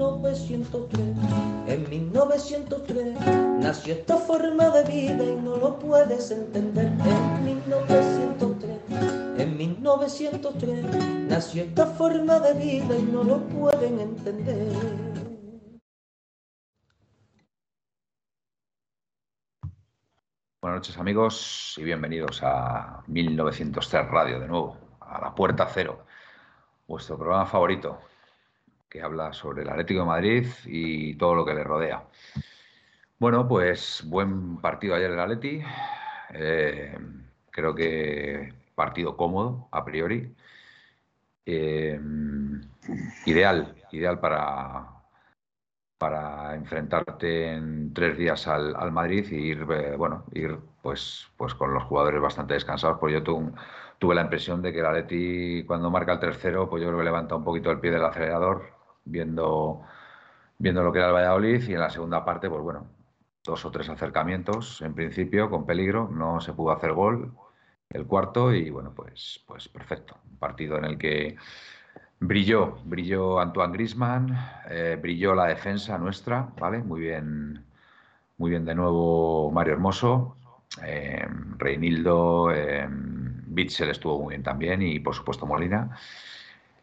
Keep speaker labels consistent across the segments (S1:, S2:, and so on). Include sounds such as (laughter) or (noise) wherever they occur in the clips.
S1: 1903. En 1903 nació esta forma de vida y no lo puedes entender. En 1903, en 1903 nació esta forma de vida y no lo pueden entender.
S2: Buenas noches amigos y bienvenidos a 1903 Radio de nuevo, a la Puerta Cero, vuestro programa favorito que habla sobre el Atlético de Madrid y todo lo que le rodea. Bueno, pues buen partido ayer del Atleti, eh, creo que partido cómodo a priori, eh, ideal, ideal para, para enfrentarte en tres días al, Madrid y ir, eh, bueno, ir pues, pues con los jugadores bastante descansados, porque yo tuve la impresión de que el Atleti cuando marca el tercero, pues yo creo que levanta un poquito el pie del acelerador, viendo, viendo lo que era el Valladolid, y en la segunda parte, pues bueno, dos o tres acercamientos, en principio, con peligro, no se pudo hacer gol, el cuarto, y bueno, pues, pues perfecto, un partido en el que Brilló, brilló Antoine Grisman, eh, brilló la defensa nuestra, ¿vale? Muy bien, muy bien de nuevo Mario Hermoso, eh, Reinildo, eh, estuvo muy bien también y por supuesto Molina.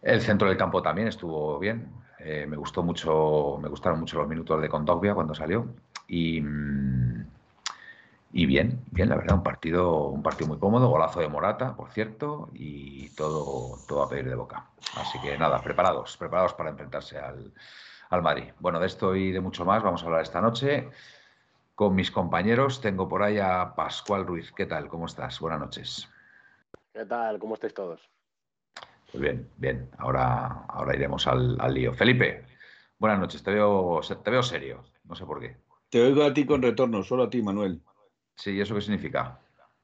S2: El centro del campo también estuvo bien. Me gustó mucho, me gustaron mucho los minutos de Condogbia cuando salió y mm, y bien, bien, la verdad, un partido, un partido muy cómodo, golazo de Morata, por cierto, y todo, todo a pedir de boca. Así que nada, preparados, preparados para enfrentarse al, al Madrid. Bueno, de esto y de mucho más vamos a hablar esta noche con mis compañeros. Tengo por ahí a Pascual Ruiz. ¿Qué tal? ¿Cómo estás? Buenas noches.
S3: ¿Qué tal? ¿Cómo estáis todos?
S2: Pues bien, bien. Ahora, ahora iremos al, al lío. Felipe, buenas noches. Te veo, te veo serio. No sé por qué.
S4: Te oigo a ti con retorno, solo a ti, Manuel.
S2: Sí, ¿y eso qué significa?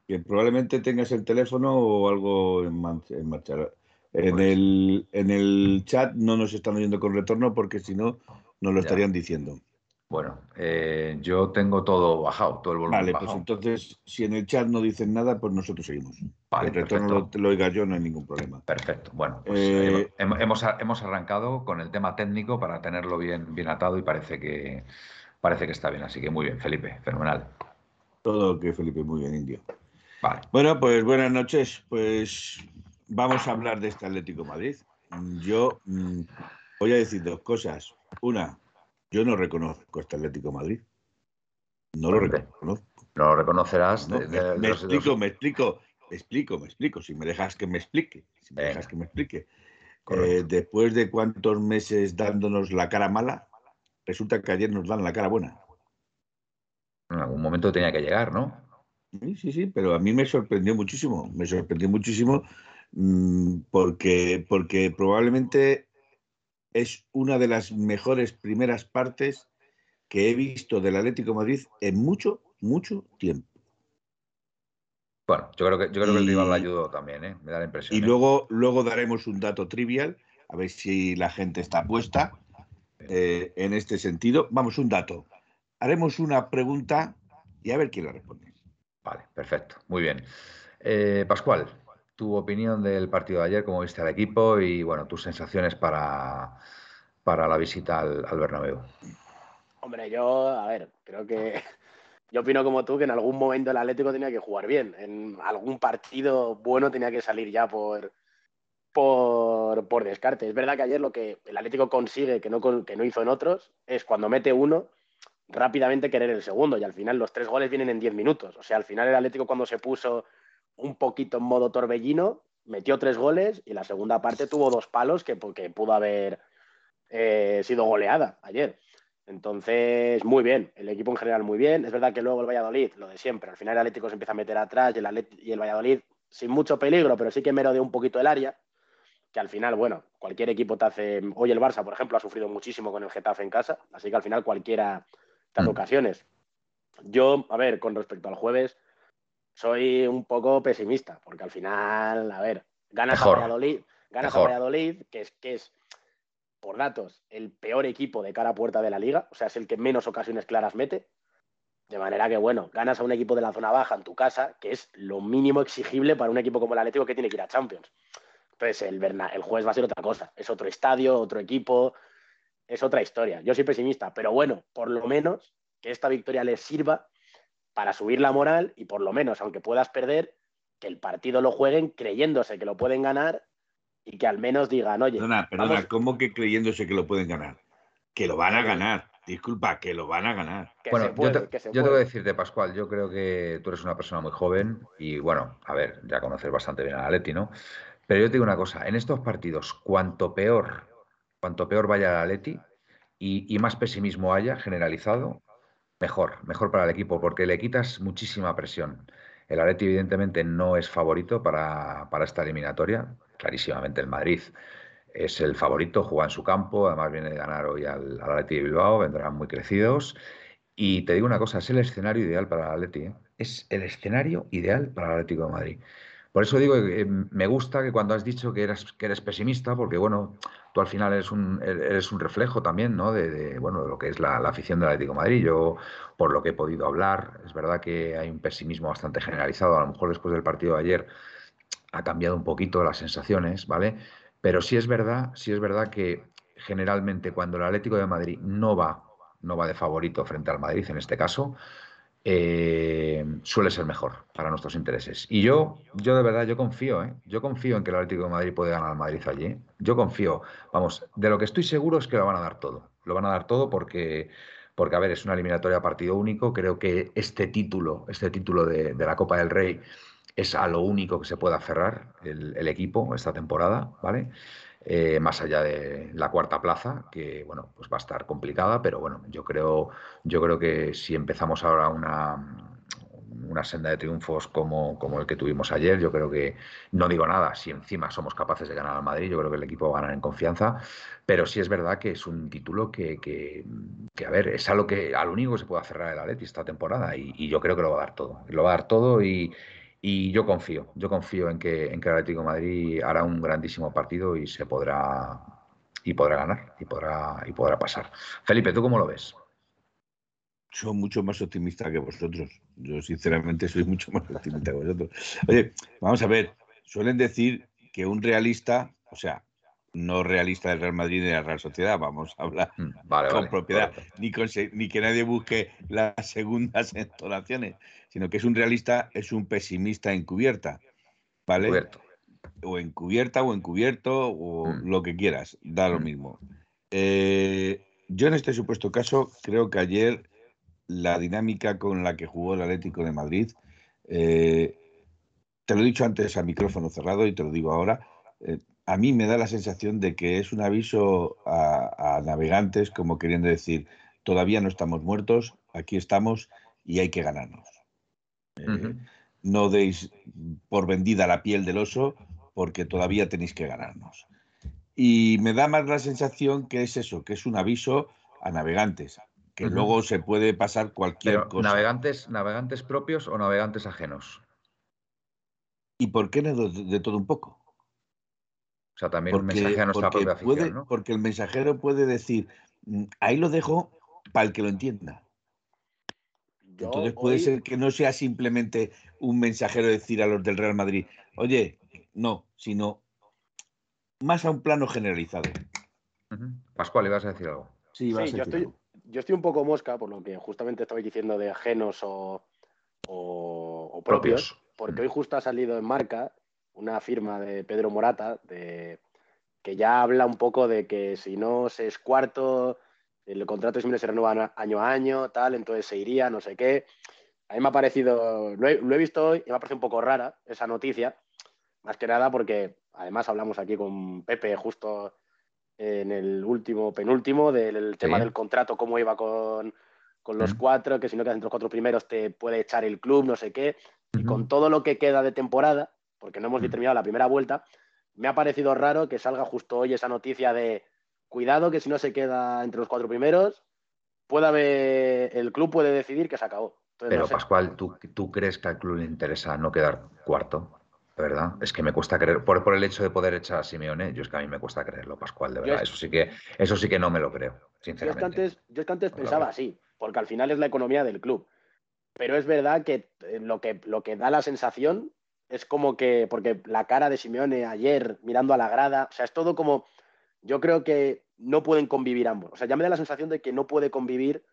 S4: Que probablemente tengas el teléfono o algo en, marcha. En, pues el, en el chat no nos están oyendo con retorno porque si no, nos lo estarían diciendo.
S2: Bueno, eh, yo tengo todo bajado, todo el volumen
S4: Vale, pues entonces, si en el chat no dicen nada, pues nosotros seguimos. Vale, el retorno lo, lo, oiga yo, no hay ningún problema.
S2: Perfecto. Bueno, pues eh, hemos, hemos, arrancado con el tema técnico para tenerlo bien, bien atado y parece que, parece que está bien. Así que muy bien, Felipe, fenomenal.
S4: Todo que Felipe, muy bien, Indio. Vale. Bueno, pues buenas noches. Pues vamos a hablar de este Atlético Madrid. Yo mm, voy a decir dos cosas. Una, yo no reconozco este Atlético Madrid. No lo reconozco.
S2: No lo reconocerás.
S4: me, explico, me explico, me explico, me explico. Si me dejas que me explique, si me dejas que me explique. Eh, después de cuántos meses dándonos la cara mala, resulta que ayer nos dan la cara buena.
S2: En algún momento tenía que llegar, ¿no?
S4: Sí, sí, sí, pero a mí me sorprendió muchísimo, me sorprendió muchísimo mm, porque, porque probablemente es una de las mejores primeras partes que he visto del Atlético Madrid en mucho, mucho tiempo.
S2: Bueno, yo creo que, yo creo que el rival le ayudó también, ¿eh? me da la impresión.
S4: Y
S2: ¿eh?
S4: luego, luego daremos un dato trivial, a ver si la gente está puesta eh, en este sentido. Vamos, un dato haremos una pregunta y a ver quién la responde.
S2: Vale, perfecto, muy bien. Pascual, tu opinión del partido de ayer, cómo viste al equipo y bueno, tus sensaciones para, para la visita al, al Bernabéu.
S3: Hombre, yo, a ver, creo que (laughs) yo opino como tú que en algún momento el Atlético tenía que jugar bien. En algún partido bueno tenía que salir ya por, por, por descarte. Es verdad que ayer lo que el Atlético consigue que no, que no hizo en otros es cuando mete uno, rápidamente querer el segundo y al final los tres goles vienen en diez minutos. O sea, al final el Atlético cuando se puso un poquito en modo torbellino, metió tres goles y la segunda parte tuvo dos palos que, porque pudo haber eh, sido goleada ayer. Entonces, muy bien, el equipo en general muy bien. Es verdad que luego el Valladolid, lo de siempre, al final el Atlético se empieza a meter atrás y el, y el Valladolid sin mucho peligro, pero sí que merodeó un poquito el área, que al final, bueno, cualquier equipo te hace. Hoy el Barça, por ejemplo, ha sufrido muchísimo con el Getafe en casa, así que al final cualquiera te hace mm. ocasiones. Yo, a ver, con respecto al jueves, soy un poco pesimista, porque al final, a ver, ganas a Valladolid, ganas a Valladolid, que es, que es, por datos, el peor equipo de cara a puerta de la liga, o sea, es el que menos ocasiones claras mete. De manera que, bueno, ganas a un equipo de la zona baja en tu casa, que es lo mínimo exigible para un equipo como el Atlético que tiene que ir a Champions. Entonces, el, el jueves va a ser otra cosa. Es otro estadio, otro equipo, es otra historia. Yo soy pesimista, pero bueno, por lo menos que esta victoria les sirva para subir la moral y por lo menos, aunque puedas perder, que el partido lo jueguen creyéndose que lo pueden ganar y que al menos digan, oye.
S4: Perdona, perdona, ¿cómo que creyéndose que lo pueden ganar? Que lo van a ganar. Disculpa, que lo van a ganar.
S2: bueno, yo, te, yo voy a decirte, Pascual, yo creo que tú eres una persona muy joven y bueno, a ver, ya conoces bastante bien a Leti, ¿no? Pero yo te digo una cosa, en estos partidos, cuanto peor, cuanto peor vaya la Atleti y, más pesimismo haya generalizado, mejor, mejor para el equipo, porque le quitas muchísima presión. El Atleti, evidentemente, no es favorito para, esta eliminatoria. Clarísimamente el Madrid es el favorito, juega en su campo, además viene de ganar hoy al, al de Bilbao, vendrán muy crecidos. Y te digo una cosa, es el escenario ideal para el Atleti. ¿eh? Es el escenario ideal para el Atlético de Madrid. Por eso digo eh, me gusta que cuando has dicho que eres, que eres pesimista, porque bueno, tú al final eres un, eres un reflejo también, ¿no? De, bueno, de lo que es la, afición del Atlético Madrid. Yo, por lo que he podido hablar, es verdad que hay un pesimismo bastante generalizado. A lo mejor después del partido de ayer ha cambiado un poquito las sensaciones, ¿vale? Pero sí es verdad, sí es verdad que generalmente cuando el Atlético de Madrid no va, no va de favorito frente al Madrid en este caso, eh, suele ser mejor para nuestros intereses. Y yo, yo de verdad, yo confío, ¿eh? yo confío en que el Atlético de Madrid puede ganar al Madrid allí. Yo confío, vamos, de lo que estoy seguro es que lo van a dar todo. Lo van a dar todo porque, porque a ver, es una eliminatoria a partido único. Creo que este título, este título de, la Copa del Rey es a lo único que se puede aferrar el, el equipo esta temporada, ¿vale? Eh, más allá de la cuarta plaza, que bueno, pues va a estar complicada, pero bueno, yo creo, yo creo que si empezamos ahora una, una senda de triunfos como, como, el que tuvimos ayer, yo creo que, no digo nada, si encima somos capaces de ganar al Madrid, yo creo que el equipo va a ganar en confianza, pero sí es verdad que es un título que, que, a ver, es a lo que, al único que se puede cerrar el Atleti esta temporada y, y, yo creo que lo va a dar todo, lo va a dar todo y, y yo confío, yo confío en que, en que el Atlético Madrid hará un grandísimo partido y se podrá y podrá ganar y podrá y podrá pasar. Felipe, ¿tú cómo lo ves?
S4: Soy mucho más optimista que vosotros. Yo sinceramente soy mucho más optimista que vosotros. Oye, vamos a ver, suelen decir que un realista, o sea, no realista del Real Madrid ni de la Real Sociedad, vamos a hablar mm, con propiedad, Ni, ni que nadie busque las segundas (laughs) entonaciones sino que es un realista, es un pesimista encubierta, ¿vale? O encubierta o encubierto o mm. lo que quieras, da lo mm. mismo. Eh, yo en este supuesto caso creo que ayer la dinámica con la que jugó el Atlético de Madrid, eh, te lo he dicho antes a micrófono cerrado y te lo digo ahora, eh, a mí me da la sensación de que es un aviso a, navegantes como queriendo decir, todavía no estamos muertos, aquí estamos y hay que ganarnos. Eh, no deis por vendida la piel del oso porque todavía tenéis que ganarnos. Y me da más la sensación que es eso, que es un aviso a navegantes, que luego se puede pasar cualquier cosa.
S2: ¿navegantes, ¿Navegantes propios o navegantes ajenos?
S4: ¿Y por qué de, de todo un poco?
S2: O sea, también un mensaje a nuestra propia afición,
S4: Porque el mensajero puede decir, mm, ahí lo dejo para el que lo entienda. Entonces puede ser que no sea simplemente un mensajero decir a los del Real Madrid, oye, no, sino más a un plano generalizado.
S2: Pascual, ¿ibas a decir algo?
S3: Sí, yo, estoy, yo estoy un poco mosca por lo que justamente estabais diciendo de ajenos o, propios, porque hoy justo ha salido en marca una firma de Pedro Morata de, que ya habla un poco de que si no se es cuarto el contrato siempre se renueva año a año, tal, entonces se iría, no sé qué. A mí me ha parecido, lo he, visto hoy y me ha parecido un poco rara esa noticia, más que nada porque además hablamos aquí con Pepe justo en el último, penúltimo, del tema del contrato, cómo iba con, los cuatro, que si no quedas entre los cuatro primeros te puede echar el club, no sé qué. Y con todo lo que queda de temporada, porque no hemos terminado la primera vuelta, me ha parecido raro que salga justo hoy esa noticia de cuidado que si no se queda entre los cuatro primeros, puede haber, el club puede decidir que se acabó.
S2: Pero Pascual, ¿tú, ¿tú crees que al club le interesa no quedar cuarto? De verdad, es que me cuesta creer, por, por, el hecho de poder echar a Simeone, yo es que a mí me cuesta creerlo, Pascual, de verdad. eso sí que, eso sí que no me lo creo, sinceramente.
S3: Yo es que antes, yo es que antes pensaba así, porque al final es la economía del club. Pero es verdad que eh, lo que, lo que da la sensación es como que, porque la cara de Simeone ayer mirando a la grada, o sea, es todo como, yo creo que no pueden convivir ambos. O sea, ya me da la sensación de que no puede convivir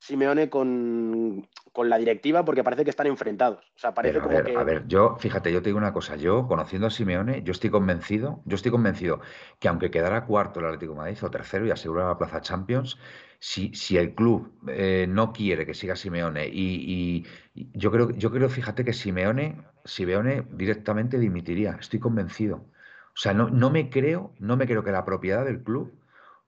S3: Simeone con, la directiva porque parece que están enfrentados. O sea, parece
S2: a
S3: como
S2: ver,
S3: que...
S2: A ver, yo, fíjate, yo te digo una cosa. Yo, conociendo a Simeone, yo estoy convencido, yo estoy convencido que aunque quedara cuarto el Atlético de Madrid o tercero y asegurara la plaza Champions, si, si el club eh, no quiere que siga Simeone y, yo creo, yo creo, fíjate que Simeone, Simeone directamente dimitiría. Estoy convencido. O sea, no, no me creo, no me creo que la propiedad del club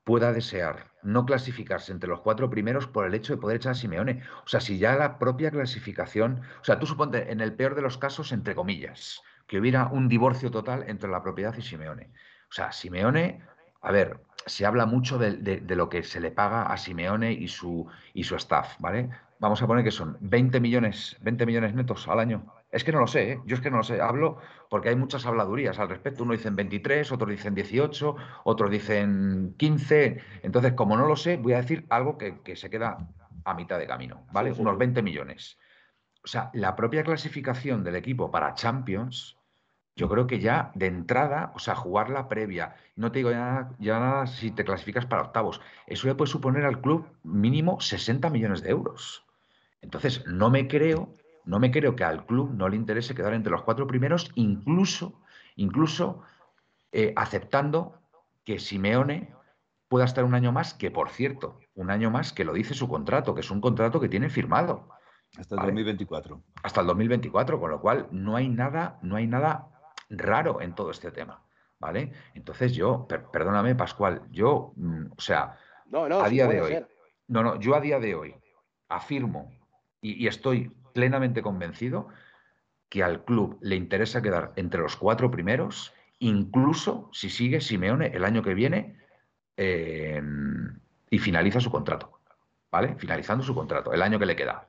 S2: pueda desear no clasificarse entre los cuatro primeros por el hecho de poder echar a Simeone. O sea, si ya la propia clasificación, o sea, tú suponte, en el peor de los casos, entre comillas, que hubiera un divorcio total entre la propiedad y Simeone. O sea, Simeone, a ver, se habla mucho de, lo que se le paga a Simeone y su, y su staff, ¿vale? Vamos a poner que son 20 millones, 20 millones netos al año. Es que no lo sé, ¿eh? yo es que no lo sé. Hablo porque hay muchas habladurías al respecto. Uno dicen 23, otros dicen 18, otros dicen 15. Entonces, como no lo sé, voy a decir algo que, se queda a mitad de camino, ¿vale? Unos 20 millones. O sea, la propia clasificación del equipo para Champions, yo creo que ya de entrada, o sea, jugar la previa, no te digo ya, ya nada si te clasificas para octavos, eso le puede suponer al club mínimo 60 millones de euros. Entonces, no me creo no me creo que al club no le interese quedar entre los cuatro primeros, incluso, incluso eh, aceptando que Simeone pueda estar un año más, que por cierto, un año más que lo dice su contrato, que es un contrato que tiene firmado.
S4: Hasta el 2024.
S2: Hasta el 2024, con lo cual no hay nada, no hay nada raro en todo este tema. ¿Vale? Entonces yo, perdóname, Pascual, yo, mm, o sea, a día de hoy, no, no, yo a día de hoy afirmo y estoy plenamente convencido que al club le interesa quedar entre los cuatro primeros, incluso si sigue Simeone el año que viene em, y finaliza su contrato. ¿Vale? Finalizando su contrato, el año que le queda.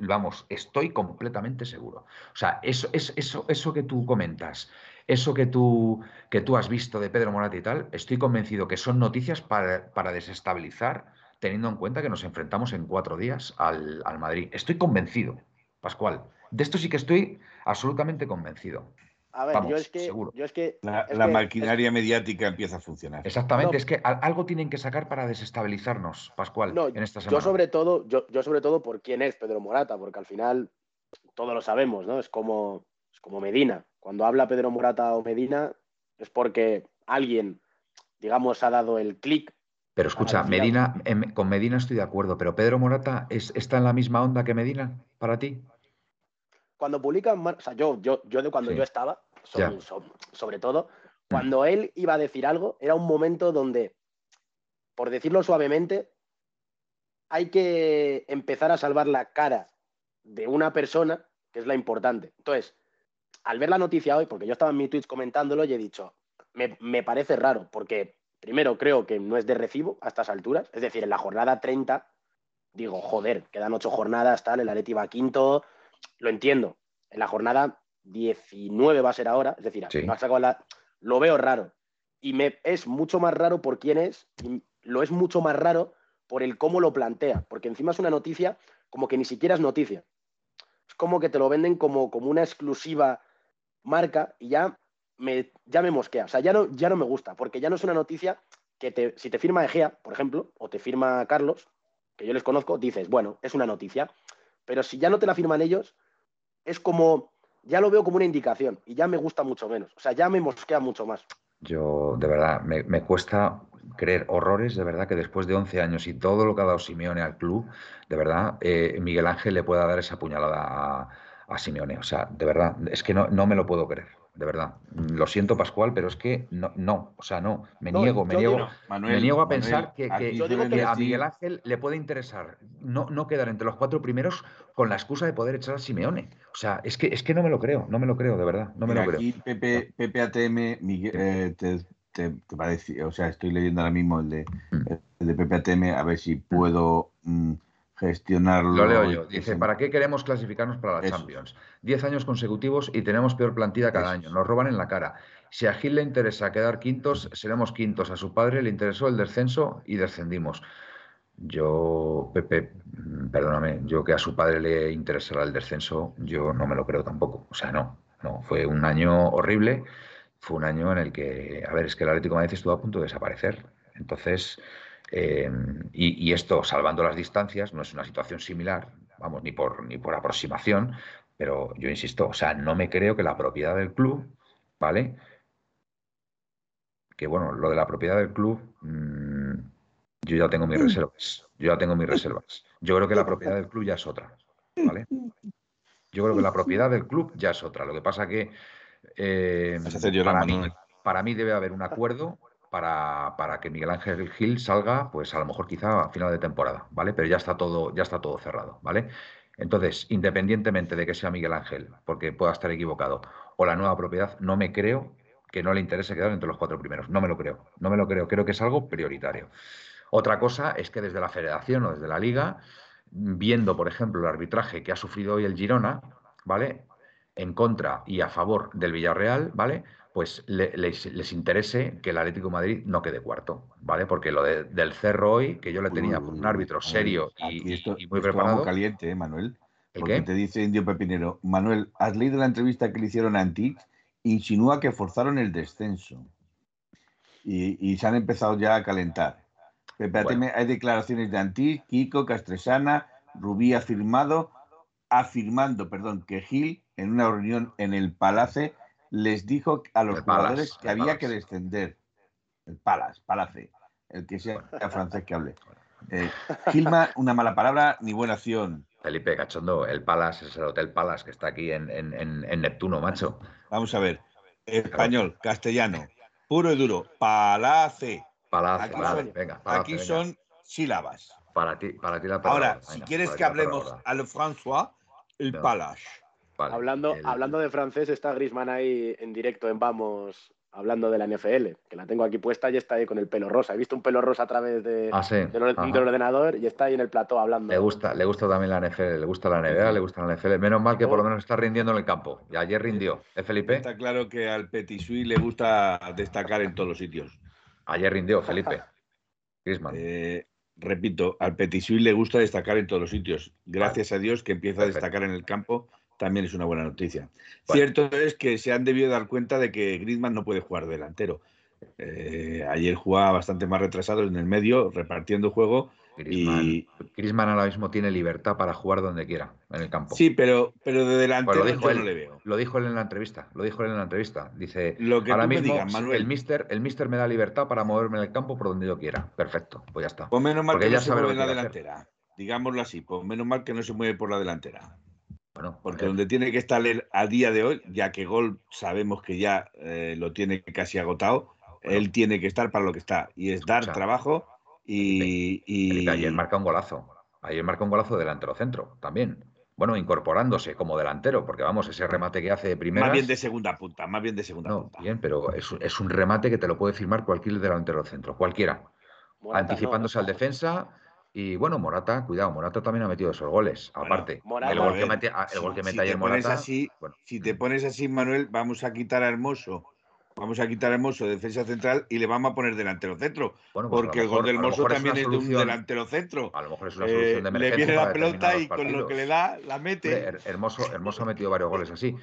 S2: Vamos, estoy completamente seguro. O sea, eso, eso, eso, eso que tú comentas, eso que tú, que tú has visto de Pedro Morata y tal, estoy convencido que son noticias para, para desestabilizar, teniendo en cuenta que nos enfrentamos en cuatro días al, al Madrid. Estoy convencido. Pascual. De esto sí que estoy absolutamente convencido.
S3: A ver, yo, es que, yo es que.
S4: La, maquinaria mediática empieza a funcionar.
S2: Exactamente, es que algo tienen que sacar para desestabilizarnos, Pascual, en esta semana.
S3: Yo sobre todo, yo, yo, sobre todo por quién es Pedro Morata, porque al final todos lo sabemos, ¿no? Es como, es como Medina. Cuando habla Pedro Morata o Medina, es porque alguien, digamos, ha dado el clic
S2: pero escucha, Medina, em, con Medina estoy de acuerdo, pero Pedro Morata es, está en la misma onda que Medina para ti
S3: cuando publican, o sea, yo, yo, yo de cuando yo estaba, sobre, todo, cuando él iba a decir algo, era un momento donde, por decirlo suavemente, hay que empezar a salvar la cara de una persona, que es la importante. Entonces, al ver la noticia hoy, porque yo estaba en mi Twitch comentándolo y he dicho, me, me parece raro, porque primero creo que no es de recibo a estas alturas, es decir, en la jornada 30, digo, joder, quedan ocho jornadas, tal, el Areti va quinto, lo entiendo. En la jornada 19 va a ser ahora, es decir, lo veo raro. Y me es mucho más raro por quién es, y lo es mucho más raro por el cómo lo plantea, porque encima es una noticia como que ni siquiera es noticia. Es como que te lo venden como, como una exclusiva marca y ya me, ya me mosquea. O sea, ya no, ya no me gusta, porque ya no es una noticia que te, si te firma Egea, por ejemplo, o te firma Carlos, que yo les conozco, dices, bueno, es una noticia. Pero si ya no te la firman ellos, es como, ya lo veo como una indicación y ya me gusta mucho menos. O sea, ya me mosquea mucho más.
S2: Yo, de verdad, me, cuesta creer horrores, de verdad, que después de 11 años y todo lo que ha dado Simeone al club, de verdad, eh, Miguel Ángel le pueda dar esa puñalada a, Simeone. O sea, de verdad, es que no, no me lo puedo creer. De verdad. Lo siento, Pascual, pero es que no, no o sea, no, me niego, me niego, me niego a pensar que, a Miguel Ángel le puede interesar no, no quedar entre los cuatro primeros con la excusa de poder echar a Simeone. O sea, es que, es que no me lo creo, no me lo creo, de verdad, no me lo creo.
S4: Aquí Pepe, Pepe ATM, eh, te, te, parece, o sea, estoy leyendo ahora mismo el de, mm. el de Pepe ATM, a ver si puedo... Mm, gestionarlo.
S2: Lo leo yo. Dice, ¿para qué queremos clasificarnos para la Champions? Diez años consecutivos y tenemos peor plantilla cada año. Nos roban en la cara. Si a Gil le interesa quedar quintos, seremos quintos. A su padre le interesó el descenso y descendimos. Yo, Pepe, mm, perdóname, yo que a su padre le interesara el descenso, yo no me lo creo tampoco. O sea, no, no. Fue un año horrible. Fue un año en el que, a ver, es que el Atlético de Madrid estuvo a punto de desaparecer. Entonces, eh, y, esto, salvando las distancias, no es una situación similar, vamos, ni por, ni por aproximación, pero yo insisto, o sea, no me creo que la propiedad del club, ¿vale? Que bueno, lo de la propiedad del club, mm, yo ya tengo mis reservas. Yo ya tengo mis reservas. Yo creo que la propiedad del club ya es otra, ¿vale? Yo creo que la propiedad del club ya es otra. Lo que pasa que eh, para mí debe haber un acuerdo para, que Miguel Ángel Gil salga, pues a lo mejor quizá a final de temporada, ¿vale? Pero ya está todo, ya está todo cerrado, ¿vale? Entonces, independientemente de que sea Miguel Ángel, porque pueda estar equivocado, o la nueva propiedad, no me creo que no le interese quedar entre los cuatro primeros. No me lo creo, no me lo creo. Creo que es algo prioritario. Otra cosa es que desde la federación o desde la liga, viendo, por ejemplo, el arbitraje que ha sufrido hoy el Girona, ¿vale? En contra y a favor del Villarreal, ¿vale? pues les, interese que el Atlético de Madrid no quede cuarto, ¿vale? Porque lo del Cerro hoy, que yo le tenía por un árbitro serio y, muy preparado.
S4: caliente, ¿eh, Manuel. ¿El porque te dice Indio Pepinero, Manuel, ¿has leído la entrevista que le hicieron a Antix? Insinúa que forzaron el descenso. Y, se han empezado ya a calentar. Hay declaraciones de Antix, Kiko, Castresana, Rubí afirmado, afirmando, perdón, que Gil, en una reunión en el Palace, les dijo a los jugadores que había que descender. El Palas, Palace, el que sea francés que hable. Eh, Gilma, una mala palabra, ni buena acción.
S2: Felipe Cachondo, el Palace es el Hotel Palace que está aquí en, Neptuno, macho.
S4: Vamos a ver. Español, castellano, puro y duro. Palace.
S2: Palace, aquí son,
S4: venga. aquí son sílabas.
S2: Para ti, para ti la
S4: palabra. Ahora, si quieres que hablemos a lo François, el Palace
S3: hablando, hablando de francés, está Grisman ahí en directo en Vamos hablando de la NFL, que la tengo aquí puesta y está ahí con el pelo rosa. He visto un pelo rosa a través de,
S2: ah,
S3: del, ordenador y está ahí en el plató hablando.
S2: Le gusta, le gusta también la NFL, le gusta la NBA, le gusta la NFL. Menos mal que por lo menos está rindiendo en el campo. Y ayer rindió, ¿eh, Felipe?
S4: Está claro que al Petit Suisse le gusta destacar en todos los sitios.
S2: Ayer rindió, Felipe. (laughs) Grisman.
S4: Eh, repito, al Petit Suisse le gusta destacar en todos los sitios. Gracias a Dios que empieza a destacar en el campo también es una buena noticia. Cierto es que se han debido dar cuenta de que Griezmann no puede jugar delantero. Eh, ayer jugaba bastante más retrasado en el medio, repartiendo juego.
S2: y Griezmann ahora mismo tiene libertad para jugar donde quiera, en el campo.
S4: Sí, pero, pero de delantero
S2: pues
S4: yo no le veo.
S2: Lo dijo él en la entrevista, lo dijo él en la entrevista. Dice, lo que ahora mismo Manuel. el mister, el mister me da libertad para moverme en el campo por donde yo quiera. Perfecto, pues ya está.
S4: Pues menos mal que no se mueve en la delantera. Digámoslo así, pues menos mal que no se mueve por la delantera. Porque donde tiene que estar a día de hoy, ya que Gol sabemos que ya eh, lo tiene casi agotado, él tiene que estar para lo que está, y es dar trabajo y,
S2: Ayer marca un golazo, ayer marca un golazo delantero centro también. Bueno, incorporándose como delantero, porque vamos, ese remate que hace de primera.
S4: Más bien de segunda punta, más bien de segunda no, punta.
S2: Bien, pero es, un remate que te lo puede firmar cualquier delantero centro, cualquiera. anticipándose al defensa, y bueno, Morata, cuidado, Morata también ha metido esos goles. Aparte, el gol que, mete, el gol que mete ayer Morata.
S4: Así, Si te pones así, Manuel, vamos a quitar a Hermoso. Vamos a quitar a Hermoso de defensa central y le vamos a poner delantero centro. Pues porque el gol del Hermoso también es, de un delantero centro.
S2: A lo mejor es una solución de emergencia.
S4: Le viene la pelota y con lo que le da, la mete.
S2: Hermoso, Hermoso ha metido varios goles así.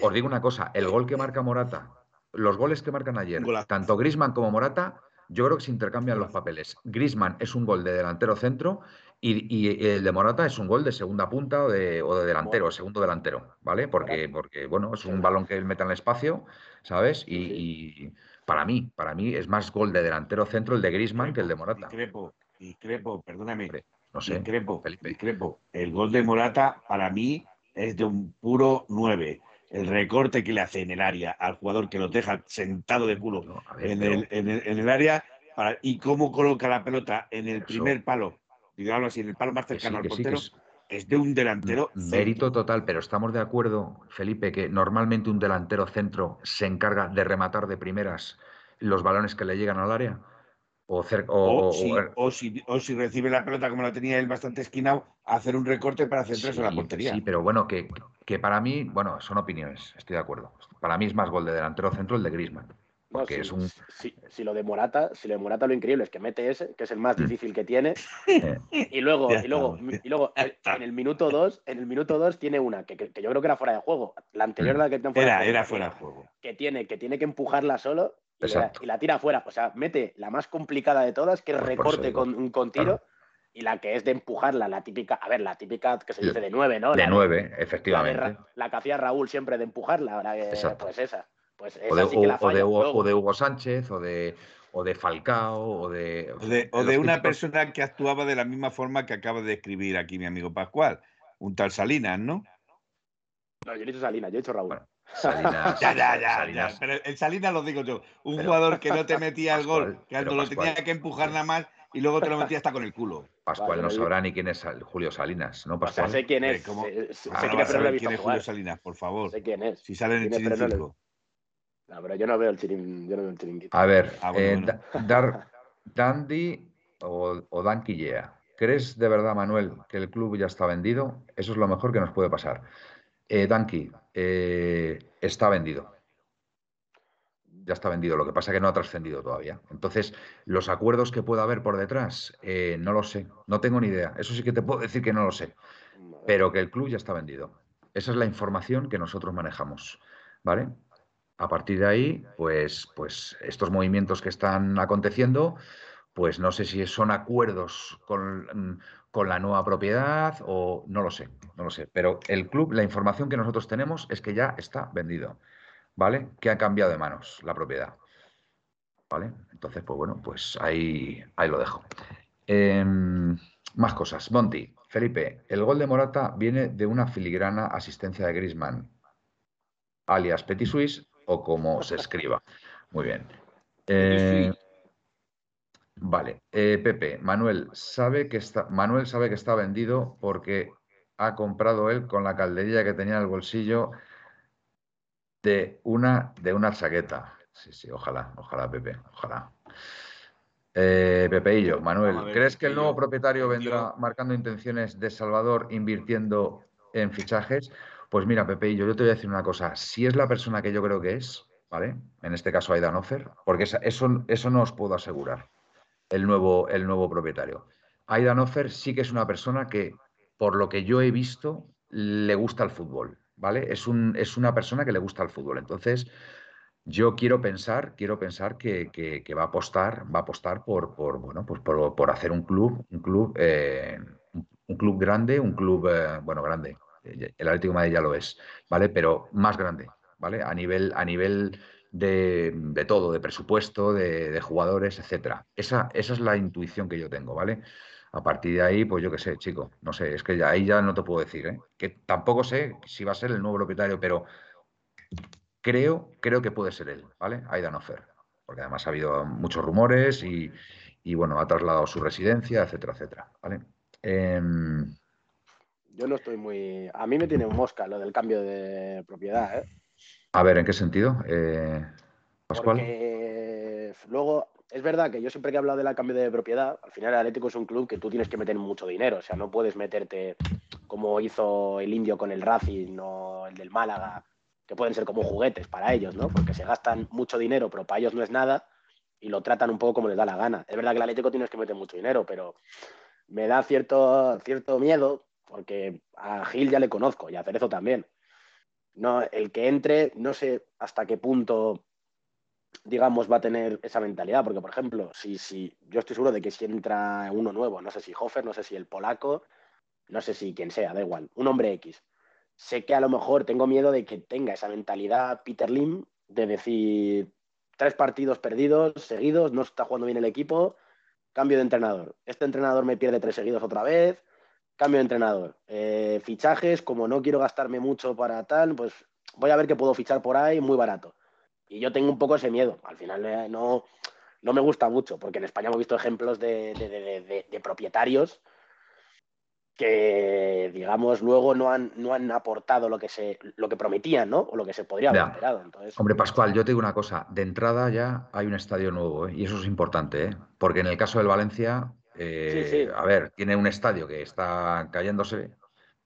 S2: Os digo una cosa: el gol que marca Morata, los goles que marcan ayer, tanto Grisman como Morata yo creo que se intercambian los papeles. Grisman es un gol de delantero centro y, el de Morata es un gol de segunda punta o de, delantero, segundo delantero, ¿vale? Porque, porque, bueno, es un balón que él mete en el espacio, ¿sabes? Y, para mí, para mí es más gol de delantero centro el de Grisman que el de Morata.
S4: Discrepo, discrepo, perdóname.
S2: No sé,
S4: discrepo. El gol de Morata para mí es de un puro 9. El recorte que le hace en el área al jugador que lo deja sentado de culo en, el, en, el, área y cómo coloca la pelota en el primer palo, digamos así, en el palo más cercano al portero. es, de un delantero.
S2: Mérito total, pero estamos de acuerdo, Felipe, que normalmente un delantero centro se encarga de rematar de primeras los balones que le llegan al área. O,
S4: o, si, o, si, recibe la pelota como la tenía él bastante esquinado, hacer un recorte para centrarse en la portería.
S2: Sí, pero bueno, que, que, para mí, bueno, son opiniones, estoy de acuerdo. Para mí es más gol de delantero centro el de Grisman. Porque es un...
S3: si, lo de Morata, si lo de Morata lo increíble es que mete ese, que es el más mm. difícil que tiene, (laughs) y luego, y luego, y luego en el minuto 2, en el minuto 2 tiene una que, que, yo creo que era fuera de juego. La anterior la que
S4: era, era fuera de juego.
S3: Que tiene, que tiene que empujarla solo y la, tira afuera. O sea, mete la más complicada de todas, que es pues recorte con, con tiro, y la que es de empujarla, la típica, a ver, la típica que se dice de nueve, ¿no?
S2: De nueve, efectivamente.
S3: La, que hacía Raúl siempre de empujarla, ahora pues esa. Pues
S2: o, de, o, de, Hugo Sánchez, o de, o de Falcao, o de.
S4: O de, una persona que actuaba de la misma forma que acaba de escribir aquí mi amigo Pascual, un tal Salinas, ¿no?
S3: No, yo he dicho Salinas, yo he dicho Raúl.
S4: Salinas, ya, ya, ya, Pero en Salinas lo digo yo. Un jugador que no te (laughs) metía el gol, que lo tenía que empujar nada más y luego te lo metía hasta con el culo.
S2: Pascual no sabrá ni quién es Julio Salinas, ¿no, Pascual?
S3: sé quién es.
S4: Sé, quién, es Julio Salinas, por favor.
S3: Sé quién es.
S4: Si sale en el chiringuito.
S3: No, pero yo no veo el, chiringuito.
S2: A ver, ah, eh, Dar, (laughs) Dandy o, o ¿Crees de verdad, Manuel, que el club ya está vendido? Eso es lo mejor que nos puede pasar. Eh, Danky, eh, está vendido. Ya está vendido, lo que pasa es que no ha trascendido todavía. Entonces, los acuerdos que pueda haber por detrás, eh, no lo sé, no tengo ni idea. Eso sí que te puedo decir que no lo sé, pero que el club ya está vendido. Esa es la información que nosotros manejamos, ¿vale? A partir de ahí, pues, pues estos movimientos que están aconteciendo, pues no sé si son acuerdos con, con la nueva propiedad o no lo sé, no lo sé. Pero el club, la información que nosotros tenemos es que ya está vendido, ¿vale? Que ha cambiado de manos la propiedad. ¿Vale? Entonces, pues bueno, pues ahí, ahí lo dejo. Em, más cosas. Monty, Felipe, el gol de Morata viene de una filigrana asistencia de Grisman, alias Petit Suisse, o como se escriba. Muy bien. Eh, Vale, eh, Pepe, Manuel sabe que está, Manuel sabe que está vendido porque ha comprado él con la calderilla que tenía en el bolsillo de una, de una chaqueta. Sí, sí, ojalá, ojalá, Pepe, ojalá. Eh, Pepe y yo, Manuel, ¿crees que el nuevo propietario vendrá marcando intenciones de Salvador invirtiendo en fichajes? Pues mira, Pepe y yo, yo te voy a decir una cosa. Si es la persona que yo creo que es, ¿vale? En este caso Aidan Offer, porque eso, eso no os puedo asegurar el nuevo, el nuevo propietario. Aidan Offer sí que es una persona que, por lo que yo he visto, le gusta el fútbol, ¿vale? Es, un, es una persona que le gusta el fútbol. Entonces, yo quiero pensar, quiero pensar que, va a apostar, va a apostar por, por bueno, pues por, hacer un club, un club, eh, un club grande, un club, eh, bueno, grande. El Atlético de Madrid ya lo es, ¿vale? Pero más grande, ¿vale? A nivel, a nivel de, todo, de presupuesto, de, jugadores, etcétera. Esa, esa es la intuición que yo tengo, ¿vale? A partir de ahí, pues yo qué sé, chico, no sé, es que ya, ahí ya no te puedo decir, ¿eh? Que tampoco sé si va a ser el nuevo propietario, pero creo, creo que puede ser él, ¿vale? Aidan Offer, porque además ha habido muchos rumores y, bueno, ha trasladado su residencia, etcétera, etcétera, ¿vale? Em,
S3: yo no estoy muy... A mí me tiene un mosca lo del cambio de propiedad, ¿eh?
S2: A ver, ¿en qué sentido, eh, Pascual?
S3: Luego, es verdad que yo siempre que he hablado del cambio de propiedad, al final el Atlético es un club que tú tienes que meter mucho dinero, o sea, no puedes meterte como hizo el Indio con el Racing o el del Málaga, que pueden ser como juguetes para ellos, ¿no? Porque se gastan mucho dinero, pero para ellos no es nada y lo tratan un poco como les da la gana. Es verdad que el Atlético tienes que meter mucho dinero, pero me da cierto, cierto miedo porque a Gil ya le conozco y a Cerezo también. No, el que entre, no sé hasta qué punto, digamos, va a tener esa mentalidad, porque, por ejemplo, si, yo estoy seguro de que si entra uno nuevo, no sé si Hofer, no sé si el polaco, no sé si quien sea, da igual, un hombre X. Sé que a lo mejor tengo miedo de que tenga esa mentalidad Peter Lim de decir tres partidos perdidos, seguidos, no está jugando bien el equipo, cambio de entrenador. Este entrenador me pierde tres seguidos otra vez, Cambio de entrenador. Eh, fichajes, como no quiero gastarme mucho para tal, pues voy a ver qué puedo fichar por ahí muy barato. Y yo tengo un poco ese miedo. Al final eh, no, no me gusta mucho, porque en España hemos visto ejemplos de, propietarios que, digamos, luego no han, no han aportado lo que, se, lo que prometían, ¿no? O lo que se podría haber esperado.
S2: Hombre, Pascual, yo te digo una cosa. De entrada ya hay un estadio nuevo, ¿eh? y eso es importante, ¿eh? porque en el caso del Valencia, eh, a ver, tiene un estadio que está cayéndose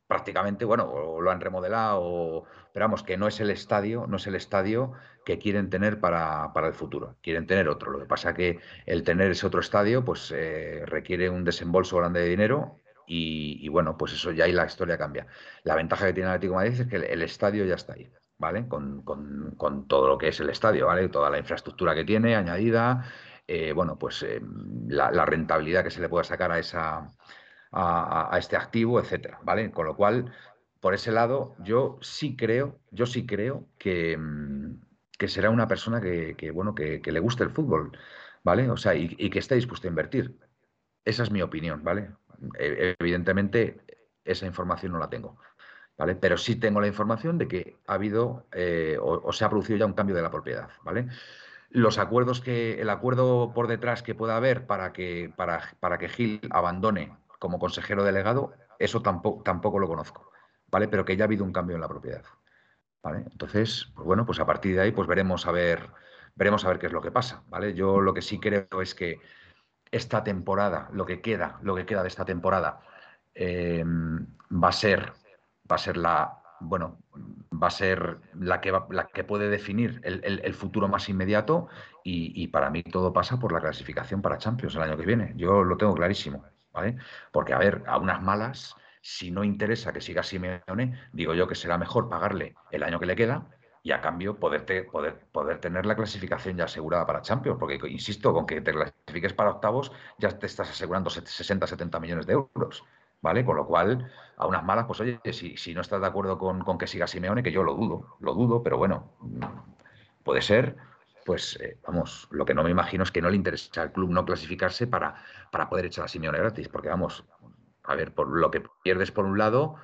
S2: prácticamente, bueno, o lo han remodelado, pero vamos, que no es el estadio, no es el estadio que quieren tener para, el futuro, quieren tener otro. Lo que pasa que el tener ese otro estadio, pues eh, requiere un desembolso grande de dinero y, bueno, pues eso ya ahí la historia cambia. La ventaja que tiene el Atlético Madrid es que el, estadio ya está ahí, ¿vale? Con, todo lo que es el estadio, ¿vale? Toda la infraestructura que tiene añadida, eh, bueno, pues eh, la, rentabilidad que se le pueda sacar a esa a, este activo, etcétera, ¿vale? Con lo cual, por ese lado, yo sí creo, yo sí creo que, mm, que será una persona que, bueno, que, le guste el fútbol, ¿vale? O sea, y, que esté dispuesto a invertir. Esa es mi opinión, ¿vale? E, evidentemente, esa información no la tengo, ¿vale? Pero sí tengo la información de que ha habido eh, o, se ha producido ya un cambio de la propiedad, ¿vale? Los acuerdos que, el acuerdo por detrás que pueda haber para que, para, para que Gil abandone como consejero delegado, eso tampoco, tampoco lo conozco, ¿vale? Pero que ya ha habido un cambio en la propiedad. ¿Vale? Entonces, pues bueno, pues a partir de ahí, pues veremos a ver, veremos a ver qué es lo que pasa, ¿vale? Yo lo que sí creo es que esta temporada, lo que queda, lo que queda de esta temporada, em, va a ser, va a ser la, bueno, va a ser la que, la que puede definir el, futuro más inmediato y, para mí todo pasa por la clasificación para Champions el año que viene. Yo lo tengo clarísimo. Porque, a ver, a unas malas, si no interesa que siga Simeone, digo yo que será mejor pagarle el año que le queda y a cambio poder, poder, poder tener la clasificación ya asegurada para Champions, porque insisto, con que te clasifiques para octavos ya te estás asegurando 60, 70 millones de euros, ¿vale? Con lo cual, a unas malas, pues oye, si, si no estás de acuerdo con, con, que siga Simeone, que yo lo dudo, lo dudo, pero bueno, puede ser, pues eh, vamos, lo que no me imagino es que no le interesa al club no clasificarse para, para poder echar a Simeone gratis, porque vamos, a ver, por lo que pierdes por un lado,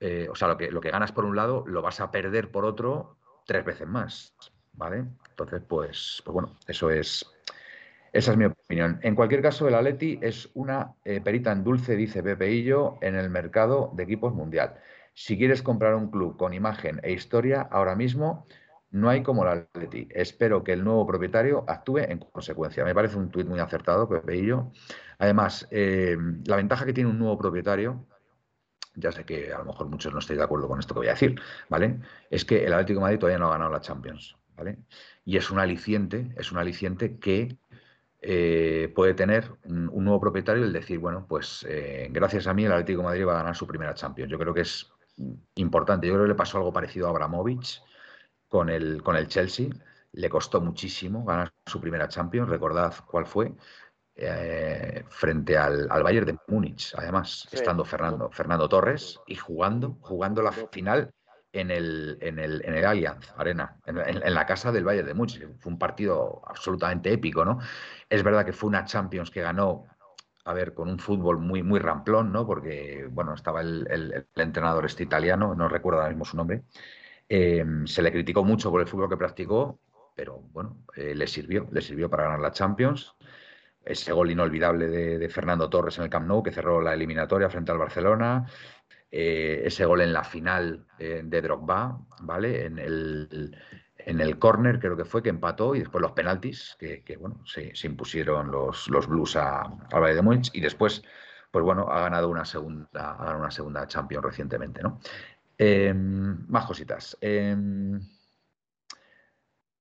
S2: eh, o sea, lo que, lo que ganas por un lado, lo vas a perder por otro tres veces más, ¿vale? Entonces, pues, pues bueno, eso es, esa es mi opinión. En cualquier caso, el Atleti es una eh, perita en dulce, dice Pepeillo, en el mercado de equipos mundial. Si quieres comprar un club con imagen e historia, ahora mismo no hay como el Atleti. Espero que el nuevo propietario actúe en consecuencia. Me parece un tuit muy acertado, Pepe y yo. Además, eh, la ventaja que tiene un nuevo propietario, ya sé que a lo mejor muchos no estáis de acuerdo con esto que voy a decir, ¿vale? Es que el Atlético de Madrid todavía no ha ganado la Champions, ¿vale? Y es un aliciente, es un aliciente que eh, puede tener un, nuevo propietario el decir, bueno, pues eh, gracias a mí el Atlético de Madrid va a ganar su primera Champions. Yo creo que es importante. Yo creo que le pasó algo parecido a Abramovich con el, con el Chelsea. Le costó muchísimo ganar su primera Champions. Recordad cuál fue. Eh, frente al, Bayern de Múnich, además, estando Fernando, Fernando Torres y jugando, jugando la final en el, en el, en el Allianz Arena, en, la casa del Bayern de Múnich. Fue un partido absolutamente épico, ¿no? Es verdad que fue una Champions que ganó, a ver, con un fútbol muy, muy ramplón, ¿no? Porque, bueno, estaba el, el entrenador este italiano, no recuerdo ahora mismo su nombre, Em, se le criticó mucho por el fútbol que practicó, pero bueno, eh, le sirvió, le sirvió para ganar la Champions. Ese gol inolvidable de, Fernando Torres en el Camp Nou, que cerró la eliminatoria frente al Barcelona. Eh, ese gol en la final eh, de Drogba, ¿vale? En el, en el córner creo que fue, que empató, y después los penaltis, que, bueno, se, impusieron los, los Blues a, al Valle de Múnich, y después, pues bueno, ha ganado una segunda, ha ganado una segunda Champions recientemente, ¿no? Em, más cositas.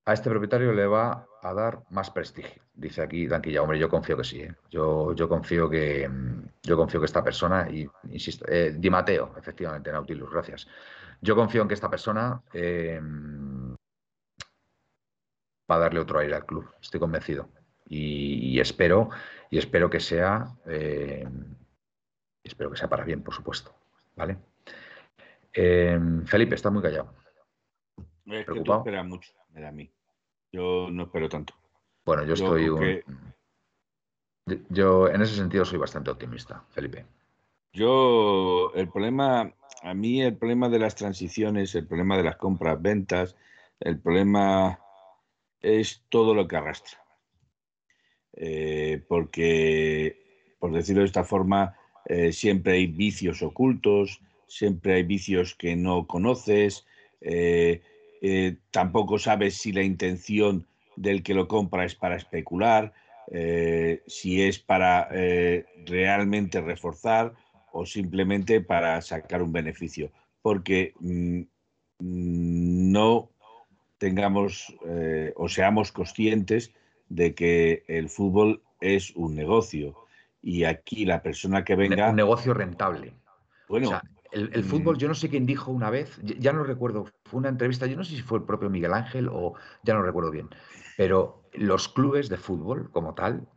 S2: A este propietario le va a dar más prestigio, dice aquí Danquilla. Hombre, yo confío que sí. ¿eh? Yo, yo, confío que yo confío que esta persona, y insisto, eh, Di Mateo, efectivamente, Nautilus, gracias. Yo confío en que esta persona em, va a darle otro aire al club. Estoy convencido. Y, espero, y espero que sea, espero que sea para bien, por supuesto. ¿Vale? Em, Felipe, está muy callado.
S4: Es ¿Preocupado? que mucho, a mí. Yo no espero tanto.
S2: Bueno, yo, estoy. Yo en ese sentido soy bastante optimista, Felipe.
S4: Yo, el problema, a mí el problema de las transiciones, el problema de las compras, ventas, el problema es todo lo que arrastra. Eh, porque, por decirlo de esta forma, eh, siempre hay vicios ocultos, siempre hay vicios que no conoces, eh, tampoco sabes si la intención del que lo compra es para especular, si es para realmente reforzar o simplemente para sacar un beneficio, porque mm, mm, no tengamos o seamos conscientes de que el fútbol es un negocio y aquí la persona que venga...
S2: Un negocio rentable. Bueno, el, fútbol, mm. yo no sé quién dijo una vez, ya no recuerdo, fue una entrevista, yo no sé si fue el propio Miguel Ángel o ya no recuerdo bien, pero los clubes de fútbol como tal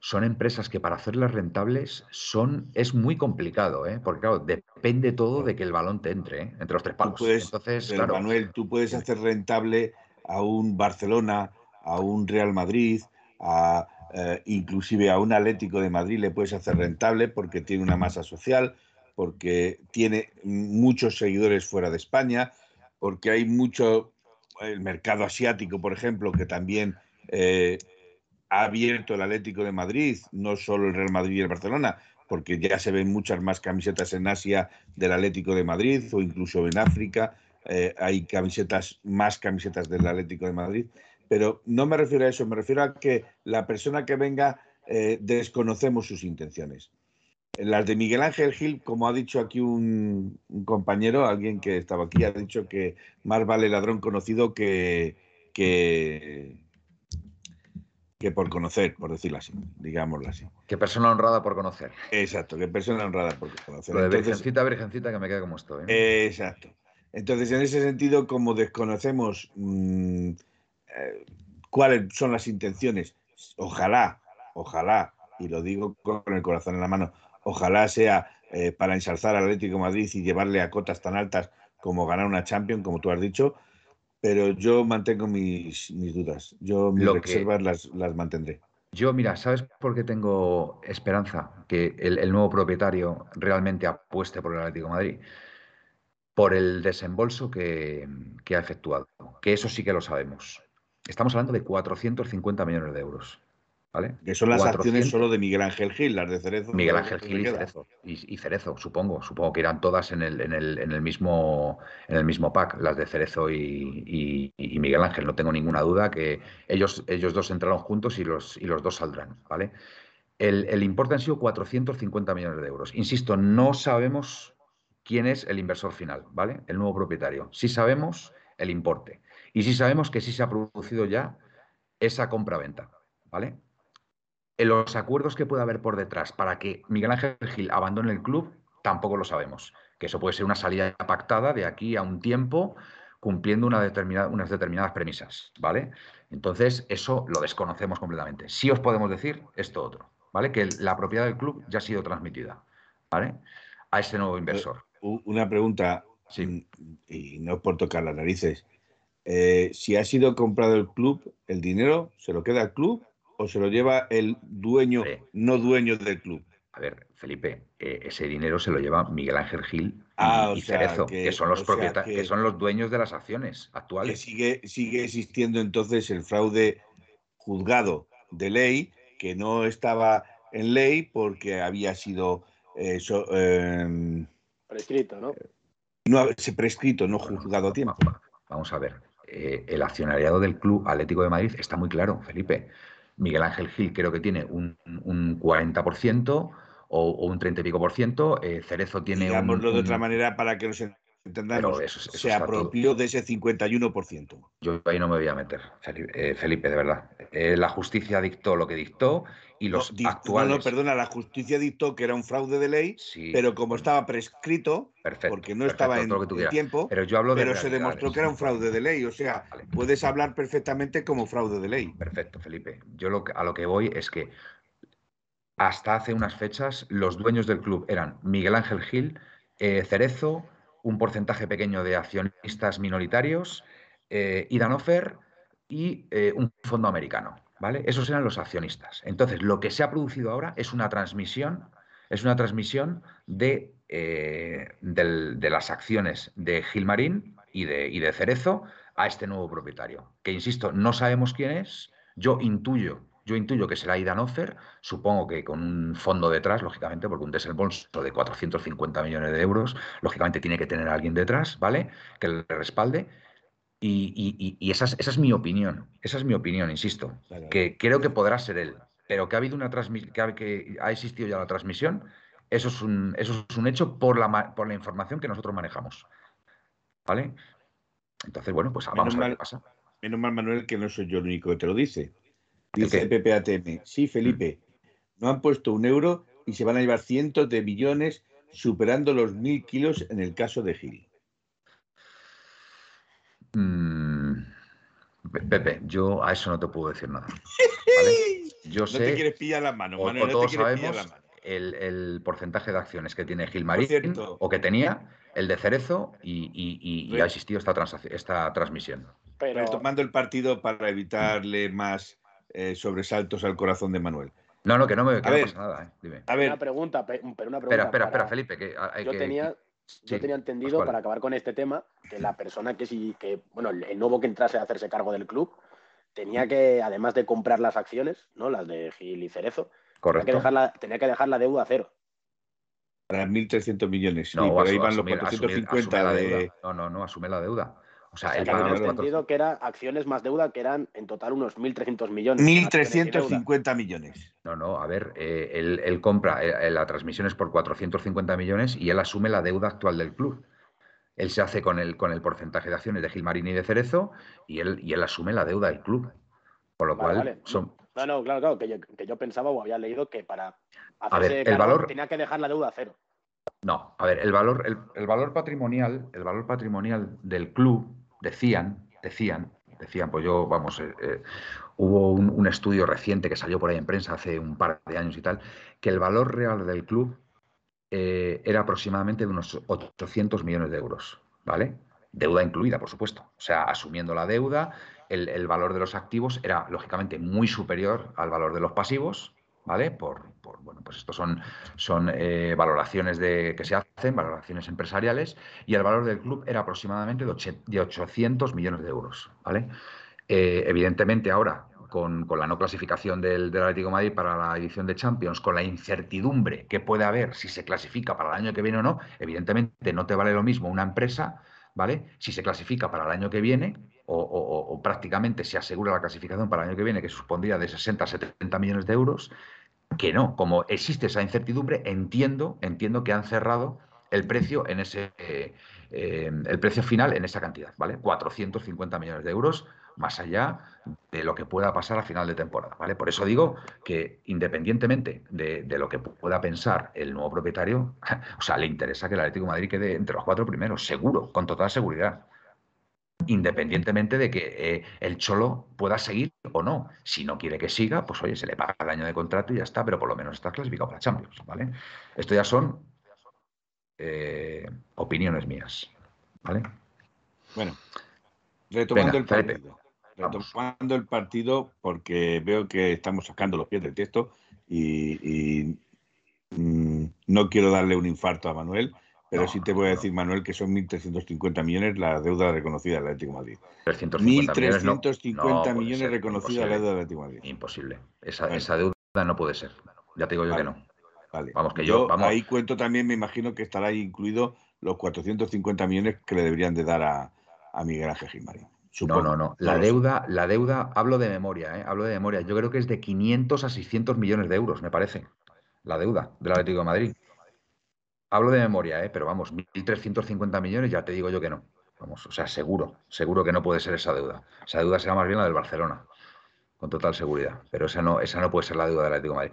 S2: son empresas que para hacerlas rentables son es muy complicado, ¿eh? porque claro, depende todo de que el balón te entre ¿eh? entre los tres palos.
S4: Entonces, claro, Manuel, tú puedes hacer rentable a un Barcelona, a un Real Madrid, a, eh, inclusive a un Atlético de Madrid le puedes hacer rentable porque tiene una masa social, porque tiene muchos seguidores fuera de España, porque hay mucho, el mercado asiático, por ejemplo, que también eh, ha abierto el Atlético de Madrid, no solo el Real Madrid y el Barcelona, porque ya se ven muchas más camisetas en Asia del Atlético de Madrid o incluso en África. Eh, hay camisetas, más camisetas del Atlético de Madrid. Pero no me refiero a eso, me refiero a que la persona que venga eh, desconocemos sus intenciones. Las de Miguel Ángel Gil, como ha dicho aquí un, compañero, alguien que estaba aquí, ha dicho que más vale ladrón conocido que, que, que por conocer, por decirlo así, digámoslo así.
S2: Que persona honrada por conocer.
S4: Exacto, que persona honrada por conocer.
S2: Lo de virgencita, virgencita, que me queda como estoy.
S4: ¿eh? Exacto. Entonces, en ese sentido, como desconocemos mm, eh, cuáles son las intenciones. Ojalá, ojalá, y lo digo con el corazón en la mano, ojalá sea eh, para ensalzar al Atlético Madrid y llevarle a cotas tan altas como ganar una Champions, como tú has dicho, pero yo mantengo mis, dudas. Yo mis reservas las, mantendré.
S2: Yo, mira, ¿sabes por qué tengo esperanza que el, nuevo propietario realmente apueste por el Atlético Madrid? Por el desembolso que, que ha efectuado, que eso sí que lo sabemos. Estamos hablando de 450 millones de euros. ¿Vale?
S4: Que son las acciones solo de Miguel Ángel Gil, las de Cerezo.
S2: Miguel Ángel Gil y Cerezo. Y, Cerezo, supongo. Supongo que irán todas en el, en el, en el, mismo, en el mismo pack, las de Cerezo y, Miguel Ángel. No tengo ninguna duda que ellos, ellos dos entraron juntos y los, y los dos saldrán. ¿vale? El, el importe han sido 450 millones de euros. Insisto, no sabemos quién es el inversor final, ¿vale? El nuevo propietario. Sí sabemos el importe. Y sí sabemos que sí se ha producido ya esa compra-venta, ¿vale? En los acuerdos que puede haber por detrás para que Miguel Ángel Gil abandone el club, tampoco lo sabemos. Que eso puede ser una salida pactada de aquí a un tiempo cumpliendo una determinada, unas determinadas premisas, ¿vale? Entonces, eso lo desconocemos completamente. Sí os podemos decir esto otro, ¿vale? Que la propiedad del club ya ha sido transmitida, ¿vale? A ese nuevo inversor.
S4: Una pregunta, sí. y no por tocar las narices. Eh, si ha sido comprado el club, ¿el dinero se lo queda al club o se lo lleva el dueño, no dueño del club?
S2: A ver, Felipe, eh, ese dinero se lo lleva Miguel Ángel Gil y, ah, Cerezo, que, son los propietarios, que, son los dueños de las acciones actuales.
S4: Que sigue, sigue existiendo entonces el fraude juzgado de ley, que no estaba en ley porque había sido eh,
S3: em, prescrito, ¿no?
S4: No, prescrito, no juzgado a tiempo.
S2: Vamos a ver. Eh, el accionariado del Club Atlético de Madrid está muy claro, Felipe. Miguel Ángel Gil creo que tiene un, 40% o, un 30 y pico por ciento. Eh, Cerezo tiene
S4: Digámoslo de otra manera para que nos entendamos. se apropió de ese 51%.
S2: Yo ahí no me voy a meter, Felipe, eh, de verdad. la justicia dictó lo que dictó y los actuales.
S4: No, perdona, la justicia dictó que era un fraude de ley, pero como estaba prescrito, porque no estaba en el tiempo,
S2: pero, yo hablo
S4: pero se demostró que era un fraude de ley. O sea, puedes hablar perfectamente como fraude de ley.
S2: Perfecto, Felipe. Yo lo a lo que voy es que hasta hace unas fechas los dueños del club eran Miguel Ángel Gil, eh, Cerezo, un porcentaje pequeño de accionistas minoritarios, eh, Idanofer y eh, un fondo americano. ¿vale? Esos eran los accionistas. Entonces, lo que se ha producido ahora es una transmisión Es una transmisión de, de las acciones de Gilmarín y de Cerezo a este nuevo propietario, que insisto, no sabemos quién es, yo intuyo yo intuyo que será Idan Offer, supongo que con un fondo detrás, lógicamente, porque un desembolso de 450 millones de euros, lógicamente tiene que tener a alguien detrás, ¿vale? Que le respalde. Y, esa, es, mi opinión, esa es mi opinión, insisto, que creo que podrá ser él, pero que ha habido una transmisión, que, ha existido ya la transmisión, eso es un, eso es un hecho por la, por la información que nosotros manejamos. ¿Vale? Entonces, bueno, pues vamos a ver qué pasa.
S4: Menos mal, Manuel, que no soy yo el único que te lo dice. Dice el PPATM. Sí, Felipe, no han puesto un euro y se van a llevar cientos de millones superando los mil kilos en el caso de Gil.
S2: Mm, Pepe, yo a eso no te puedo decir nada. (laughs)
S4: Yo sé, no te quieres pillar la mano,
S2: o, todos sabemos El, porcentaje de acciones que tiene Gil Marín o que tenía, el de Cerezo, y, ha existido esta, esta transmisión.
S4: Pero tomando el partido para evitarle más eh, sobresaltos al corazón de Manuel.
S2: No, no, que no me que pasa nada. Eh. Dime.
S3: A ver. Una pregunta, pero una pregunta.
S2: Espera, espera, espera, Felipe. Que,
S3: yo, tenía, yo tenía entendido, para acabar con este tema, que la persona que sí, que, bueno, el nuevo que entrase a hacerse cargo del club, tenía que, además de comprar las acciones, ¿no? Las de Gil y Cerezo, Tenía que dejar la, tenía que dejar la deuda a cero.
S4: Para 1.300 millones. No, por ahí van los 450 de...
S2: No, no, no, asume la deuda. O sea,
S3: el entendido que era acciones más deuda, que eran en total unos 1.300 millones.
S4: 1.350 millones.
S2: No, no, a ver, eh, él, compra, eh, la transmisión es por 450 millones y él asume la deuda actual del club. Él se hace con el, con el porcentaje de acciones de Gilmarini y de Cerezo y él, y él asume la deuda del club. Por lo cual son...
S3: No, no, claro, claro, que yo, pensaba o había leído que para
S2: hacerse el valor
S3: tenía que dejar la deuda a cero.
S2: No, a ver, el valor, el, valor patrimonial, el valor patrimonial del club, decían, decían, decían, pues yo, vamos, eh, eh, hubo un, estudio reciente que salió por ahí en prensa hace un par de años y tal, que el valor real del club eh, era aproximadamente de unos 800 millones de euros, ¿vale? Deuda incluida, por supuesto. O sea, asumiendo la deuda, el, el valor de los activos era lógicamente muy superior al valor de los pasivos, ¿vale? Por, bueno, pues esto son, son eh, valoraciones de, que se hacen, valoraciones empresariales, y el valor del club era aproximadamente de, 800 millones de euros, ¿vale? Eh, evidentemente ahora, con, la no clasificación del, del, Atlético de Madrid para la edición de Champions, con la incertidumbre que puede haber si se clasifica para el año que viene o no, evidentemente no te vale lo mismo una empresa, ¿vale? Si se clasifica para el año que viene o, o prácticamente se asegura la clasificación para el año que viene, que supondría de 60 a 70 millones de euros, que no, como existe esa incertidumbre, entiendo, entiendo que han cerrado el precio en ese eh, el precio final en esa cantidad, ¿vale? 450 millones de euros más allá de lo que pueda pasar a final de temporada, ¿vale? Por eso digo que independientemente de, de, lo que pueda pensar el nuevo propietario, (laughs) o sea, le interesa que el Atlético Madrid quede entre los cuatro primeros, seguro, con total seguridad independientemente de que eh, el Cholo pueda seguir o no. Si no quiere que siga, pues oye, se le paga el año de contrato y ya está, pero por lo menos está clasificado para Champions, ¿vale? Esto ya son eh, opiniones mías, ¿vale?
S4: Bueno, retomando el partido. Retomando el partido, porque veo que estamos sacando los pies del texto y, mm, no quiero darle un infarto a Manuel pero sí te voy a decir, Manuel, que son 1.350 millones la deuda reconocida del Atlético de Madrid. 1.350 millones, reconocida la deuda del Atlético de Madrid.
S2: Imposible. Esa, esa, deuda no puede ser. Ya te digo yo que no.
S4: Vale. Vamos, que yo, Ahí cuento también, me imagino que estará ahí incluido los 450 millones que le deberían de dar a, Miguel Ángel Gilmarín.
S2: No, no, no. La deuda, la deuda, hablo de memoria, ¿eh? hablo de memoria. Yo creo que es de 500 a 600 millones de euros, me parece. La deuda del Atlético de Madrid. Hablo de memoria, ¿eh? pero vamos, 1.350 millones, ya te digo yo que no. Vamos, o sea, seguro, seguro que no puede ser esa deuda. Esa deuda será más bien la del Barcelona, con total seguridad. Pero esa no, esa no puede ser la deuda del Atlético de Madrid.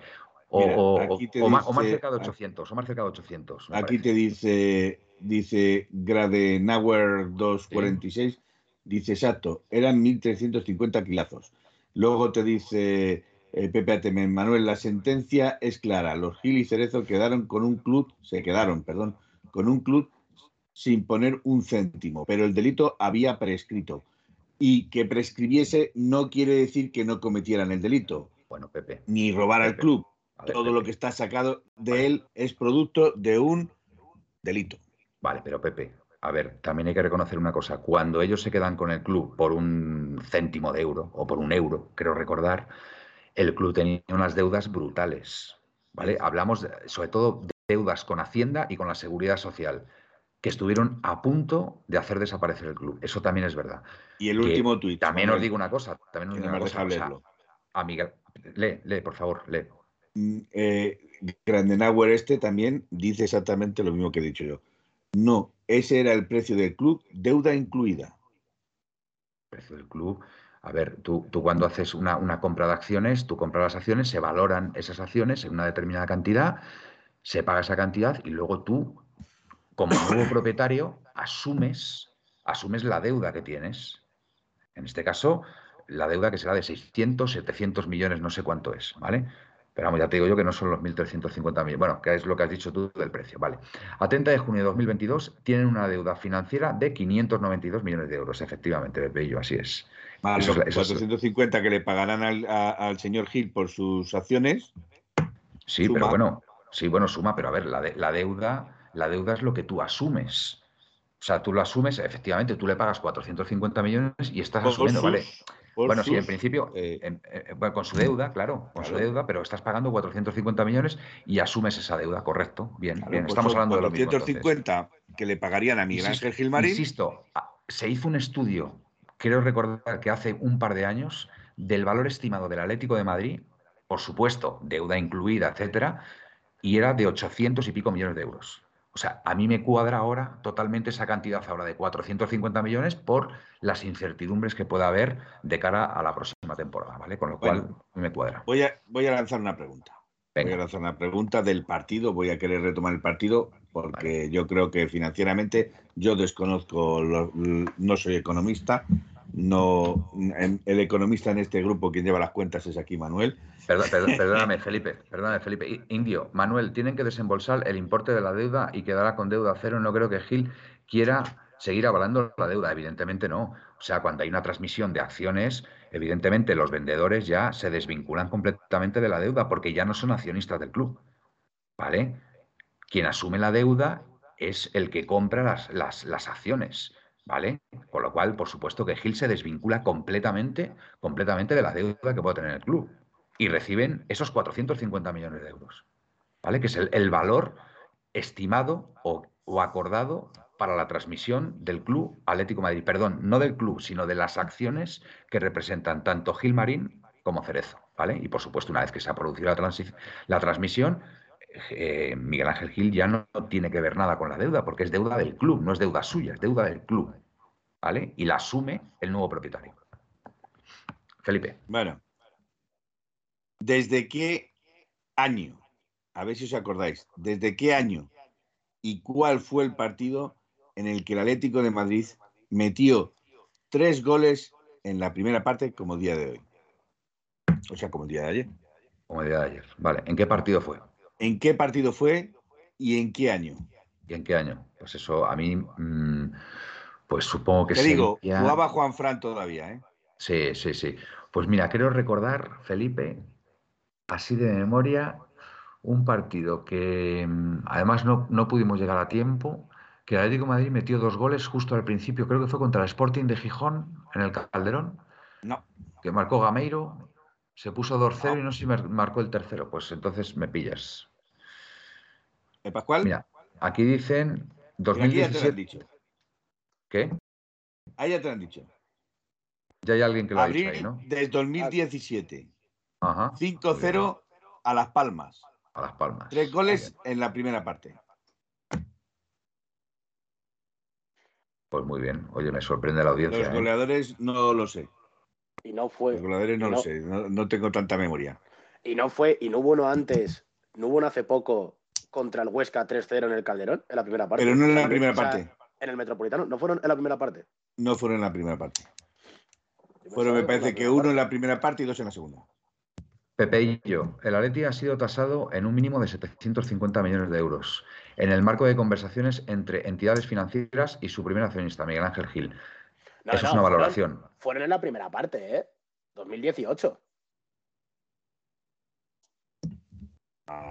S2: O, más, cerca de 800, o más cerca de 800.
S4: Aquí te dice, dice Gradenauer 246, dice exacto, eran 1.350 kilazos. Luego te dice eh, Pepe Atemen. Manuel, la sentencia es clara. Los Gil y Cerezo quedaron con un club, se quedaron, perdón, con un club sin poner un céntimo, pero el delito había prescrito. Y que prescribiese no quiere decir que no cometieran el delito.
S2: Bueno, Pepe.
S4: Ni robar al club. Todo lo que está sacado de él es producto de un delito.
S2: Vale, pero Pepe, a ver, también hay que reconocer una cosa. Cuando ellos se quedan con el club por un céntimo de euro o por un euro, creo recordar, el club tenía unas deudas brutales. ¿Vale? Hablamos sobre todo de deudas con Hacienda y con la Seguridad Social, que estuvieron a punto de hacer desaparecer el club. Eso también es verdad.
S4: Y el último tuit.
S2: También os digo una cosa. También os digo una cosa. O lee, lee, por favor, lee.
S4: Mm, eh, Grandenauer este también dice exactamente lo mismo que he dicho yo. No, ese era el precio del club, deuda incluida.
S2: Precio del club. A ver, tú, tú cuando haces una, una, compra de acciones, tú compras las acciones, se valoran esas acciones en una determinada cantidad, se paga esa cantidad y luego tú, como nuevo (coughs) propietario, asumes, asumes la deuda que tienes. En este caso, la deuda que será de 600, 700 millones, no sé cuánto es, ¿vale? Pero vamos, ya te digo yo que no son los 1.350 millones. Bueno, que es lo que has dicho tú del precio. Vale. A 30 de junio de 2022 tienen una deuda financiera de 592 millones de euros, efectivamente, Bello, así es.
S4: Vale, los 450 que le pagarán al, señor Gil por sus acciones.
S2: Sí, pero bueno, sí, bueno, suma, pero a ver, la, la, deuda, la deuda es lo que tú asumes. O sea, tú lo asumes, efectivamente, tú le pagas 450 millones y estás asumiendo, ¿vale? Bueno, sí, en principio, eh, eh, con su deuda, claro, con su deuda, pero estás pagando 450 millones y asumes esa deuda, correcto. Bien, bien, pues estamos hablando de
S4: los 450 que le pagarían a Miguel Ángel Gilmarín.
S2: Insisto, se hizo un estudio, creo recordar que hace un par de años, del valor estimado del Atlético de Madrid, por supuesto, deuda incluida, etcétera, y era de 800 y pico millones de euros. O sea, a mí me cuadra ahora totalmente esa cantidad ahora de 450 millones por las incertidumbres que pueda haber de cara a la próxima temporada, ¿vale? Con lo cual me cuadra.
S4: Voy a, voy a lanzar una pregunta. Voy a lanzar una pregunta del partido. Voy a querer retomar el partido porque yo creo que financieramente yo desconozco, no soy economista, no el economista en este grupo quien lleva las cuentas es aquí Manuel.
S2: perdóname, Felipe, perdóname, Felipe. Indio, Manuel, tienen que desembolsar el importe de la deuda y quedará con deuda cero. No creo que Gil quiera seguir avalando la deuda. Evidentemente no. O sea, cuando hay una transmisión de acciones, evidentemente los vendedores ya se desvinculan completamente de la deuda porque ya no son accionistas del club. ¿Vale? Quien asume la deuda es el que compra las, las, las acciones. ¿Vale? Con lo cual, por supuesto que Gil se desvincula completamente, completamente de la deuda que puede tener el club. Y reciben esos 450 millones de euros. ¿Vale? Que es el, valor estimado o, acordado para la transmisión del club Atlético Madrid. Perdón, no del club, sino de las acciones que representan tanto Gil Marín como Cerezo. ¿Vale? Y por supuesto, una vez que se ha producido la, la transmisión, eh, Miguel Ángel Gil ya no tiene que ver nada con la deuda, porque es deuda del club, no es deuda suya, es deuda del club. ¿Vale? Y la asume el nuevo propietario. Felipe.
S4: Bueno, ¿desde qué año? A ver si os acordáis, ¿desde qué año y cuál fue el partido en el que el Atlético de Madrid metió tres goles en la primera parte como día de hoy? O sea, como el día de ayer.
S2: Como el día de ayer. Vale, ¿en qué partido fue?
S4: ¿En qué partido fue y en qué año?
S2: ¿Y en qué año? Pues eso a mí, mm, pues supongo que
S4: Te digo, jugaba Juan Fran todavía, ¿eh?
S2: Sí, sí, sí. Pues mira, quiero recordar, Felipe, así de memoria, un partido que mm, además no, no pudimos llegar a tiempo, que el Atlético de Madrid metió dos goles justo al principio, creo que fue contra el Sporting de Gijón, en el Calderón.
S4: No.
S2: Que marcó Gameiro, se puso 2-0 y no sé si marcó el tercero. Pues entonces me pillas.
S4: ¿El Pascual?
S2: Mira, aquí dicen 2017. Aquí dicho. ¿Qué?
S4: Ahí ya te lo han dicho.
S2: Ya hay alguien que lo ha dicho ahí, ¿no?
S4: Desde 2017. Ajá. 5-0 a Las Palmas.
S2: A Las Palmas.
S4: Tres goles en la primera parte.
S2: Pues muy bien. Oye, me sorprende la audiencia.
S4: Los ¿eh? goleadores no lo sé.
S3: Y no fue.
S4: Los goleadores no, lo sé, no, tengo tanta memoria.
S3: Y no fue, y no hubo uno antes, no hubo uno hace poco contra el Huesca 3-0 en el Calderón, en la primera parte.
S4: Pero no en la primera parte.
S3: En el Metropolitano, ¿no fueron en la primera parte?
S4: No fueron en la primera parte. Fueron, me parece que uno en la primera parte y dos en la segunda.
S2: Pepe y yo, el Atleti ha sido tasado en un mínimo de 750 millones de euros en el marco de conversaciones entre entidades financieras y su primer accionista, Miguel Ángel Gil. Eso es una valoración.
S3: Fueron, en la primera parte, ¿eh? 2018.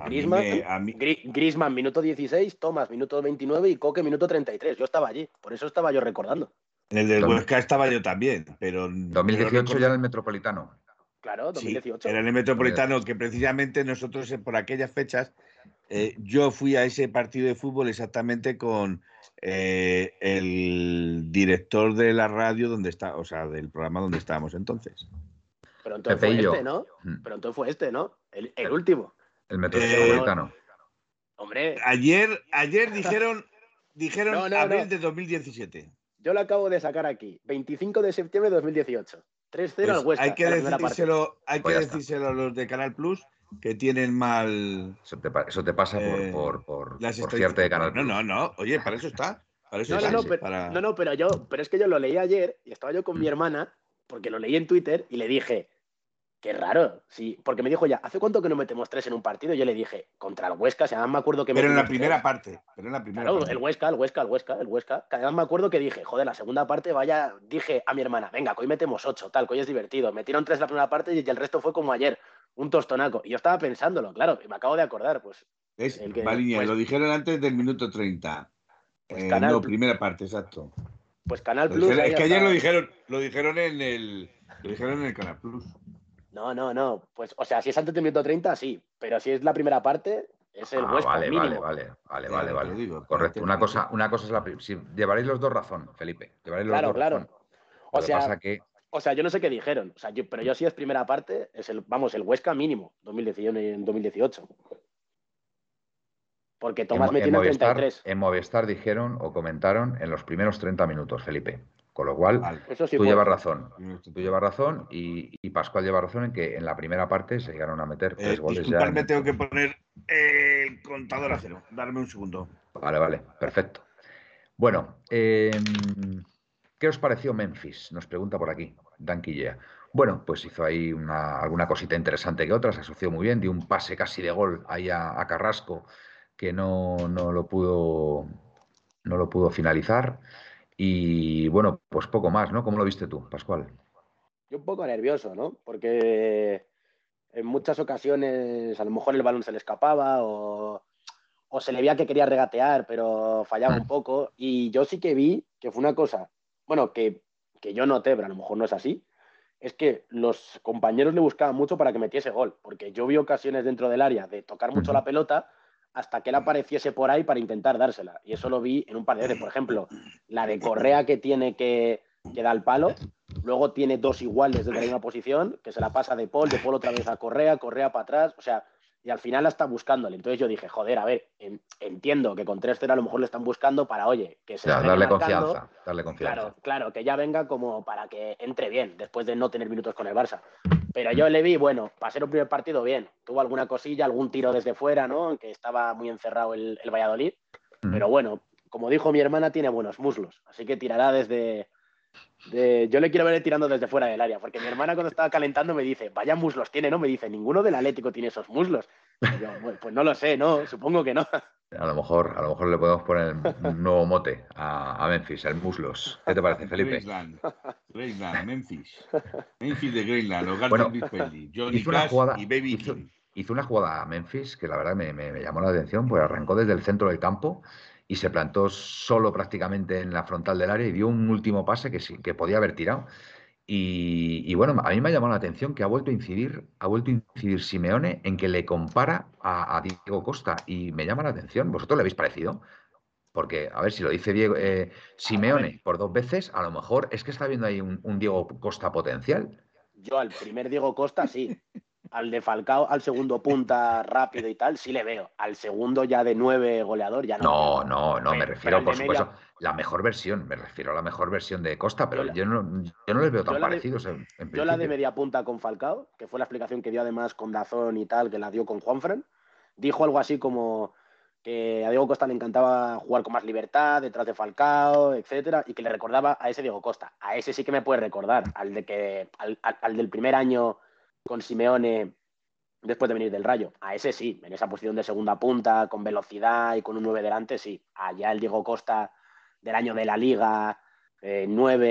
S3: Grisman, minuto 16, Thomas, minuto 29 y Coque, minuto 33. Yo estaba allí, por eso estaba yo recordando.
S4: En el del Huesca estaba yo también, pero...
S2: 2018 ya en el Metropolitano.
S3: Claro, 2018.
S4: era en el Metropolitano, que precisamente nosotros eh, por aquellas fechas, eh, yo fui a ese partido de fútbol exactamente con eh, el director de la radio donde está, o sea, del programa donde estábamos entonces.
S3: Pero entonces fue este, ¿no? Mm. Pero entonces fue este, ¿no? El, último.
S2: El Metropolitano.
S3: Hombre.
S4: Ayer, ayer dijeron, dijeron abril de 2017.
S3: Yo lo acabo de sacar aquí. 25 de septiembre de 2018. 3-0 al pues Huesca.
S4: Hay que, decírselo, hay que pues decírselo a los de Canal Plus que tienen mal.
S2: Eso te, eso te pasa por, eh, por, por, de Canal.
S4: No, no, no. Oye, para eso está. Para eso
S3: no,
S4: está,
S3: no, no, pero, no, no, pero yo, pero es que yo lo leí ayer y estaba yo con mi mm. hermana, porque lo leí en Twitter y le dije, Qué raro, sí, porque me dijo ya, ¿hace cuánto que no metemos tres en un partido? Yo le dije, contra el Huesca, si además me acuerdo que...
S4: Pero en la primera parte, pero en la primera
S3: claro, el Huesca, el Huesca, el Huesca, el Huesca. además me acuerdo que dije, joder, la segunda parte, vaya, dije a mi hermana, venga, hoy metemos ocho, tal, que hoy es divertido. Metieron tres en la primera parte y el resto fue como ayer, un tostonaco. Y yo estaba pensándolo, claro, y me acabo de acordar, pues...
S4: Es, el pues lo dijeron antes del minuto 30. Pues eh, no, primera parte, exacto.
S3: Pues Canal Plus...
S4: Es que ayer lo dijeron, lo dijeron en el... Lo dijeron en el Canal Plus.
S3: No, no, no. Pues, o sea, si es antes del minuto 30, sí. Pero si es la primera parte, es el ah,
S2: vale, vale, vale, vale, vale, vale. Correcto. Una cosa, una cosa es la si llevaréis los dos razón, Felipe. Llevaréis los
S3: claro,
S2: dos
S3: claro.
S2: Razón.
S3: O sea, que... o sea, yo no sé qué dijeron. O sea, yo, pero yo sí es primera parte, es el, vamos, el Huesca mínimo, 2018 en 2018. Porque Tomás metió en, 33.
S2: En Movistar dijeron o comentaron en los primeros 30 minutos, Felipe. Con lo cual, tú llevas razón. Tú llevas razón y, Pascual lleva razón en que en la primera parte se llegaron a meter tres eh, goles
S4: ya. me tengo que poner el contador a cero. Darme un segundo.
S2: Vale, vale, perfecto. Bueno, em, ¿qué os pareció Memphis? Nos pregunta por aquí, Dan Quillea. Bueno, pues hizo ahí una, alguna cosita interesante que otra, se asoció muy bien, dio un pase casi de gol ahí a, Carrasco que no, no, lo pudo no lo pudo finalizar. Y bueno, pues poco más, ¿no? ¿Cómo lo viste tú, Pascual?
S3: Yo un poco nervioso, ¿no? Porque en muchas ocasiones a lo mejor el balón se le escapaba o, se le veía que quería regatear, pero fallaba un poco. Y yo sí que vi que fue una cosa, bueno, que, que yo noté, pero a lo mejor no es así, es que los compañeros le buscaban mucho para que metiese gol, porque yo vi ocasiones dentro del área de tocar mucho la pelota hasta que él apareciese por ahí para intentar dársela. Y eso lo vi en un par de veces. Por ejemplo, la de Correa que tiene que, que da el palo, luego tiene dos iguales desde la misma posición, que se la pasa de Paul, de Paul otra vez a Correa, Correa para atrás, o sea, y al final la está buscándole. Entonces yo dije, joder, a ver, entiendo que con 3-0 a lo mejor le están buscando para, oye, que se
S2: darle confianza, darle confianza.
S3: Claro, claro, que ya venga como para que entre bien después de no tener minutos con el Barça. Pero yo le vi, bueno, para ser un primer partido, bien. Tuvo alguna cosilla, algún tiro desde fuera, ¿no? Que estaba muy encerrado el, Valladolid. Pero bueno, como dijo mi hermana, tiene buenos muslos. Así que tirará desde. Yo le quiero ver tirando desde fuera del área, porque mi hermana cuando estaba calentando me dice, vaya muslos tiene, ¿no? Me dice, ninguno del Atlético tiene esos muslos. yo, pues no lo sé, ¿no? Supongo que no.
S2: A lo mejor, a lo mejor le podemos poner un nuevo mote a, Memphis, el muslos. ¿Qué te parece, Felipe?
S4: Graceland, Memphis. Memphis de Greenland, hogar bueno, Johnny hizo una jugada, y Baby
S2: hizo, una jugada a Memphis que la verdad me, me, llamó la atención, pues arrancó desde el centro del campo y se plantó solo prácticamente en la frontal del área y dio un último pase que sí, que podía haber tirado. Y, bueno, a mí me ha llamado la atención que ha vuelto a incidir, ha vuelto a incidir Simeone en que le compara a, Diego Costa y me llama la atención. ¿Vosotros le habéis parecido? Porque, a ver, si lo dice Diego, eh, Simeone por dos veces, a lo mejor es que está viendo ahí un, un Diego Costa potencial.
S3: Yo al primer Diego Costa sí, al de Falcao, al segundo punta rápido y tal, sí le veo. Al segundo ya de nueve goleador, ya
S2: no. No, no, no, me refiero, por supuesto, la mejor versión, me refiero a la mejor versión de Costa, pero yo, no, yo no les veo tan parecidos. en,
S3: yo la de media punta con Falcao, que fue la explicación que dio además con Dazón y tal, que la dio con Juanfran, dijo algo así como que a Diego Costa le encantaba jugar con más libertad, detrás de Falcao, etcétera, y que le recordaba a ese Diego Costa. A ese sí que me puede recordar, al de que, al del primer año con Simeone después de venir del Rayo. A ese sí, en esa posición de segunda punta, con velocidad y con un 9 delante, sí. Allá el Diego Costa del año de la Liga, eh, 9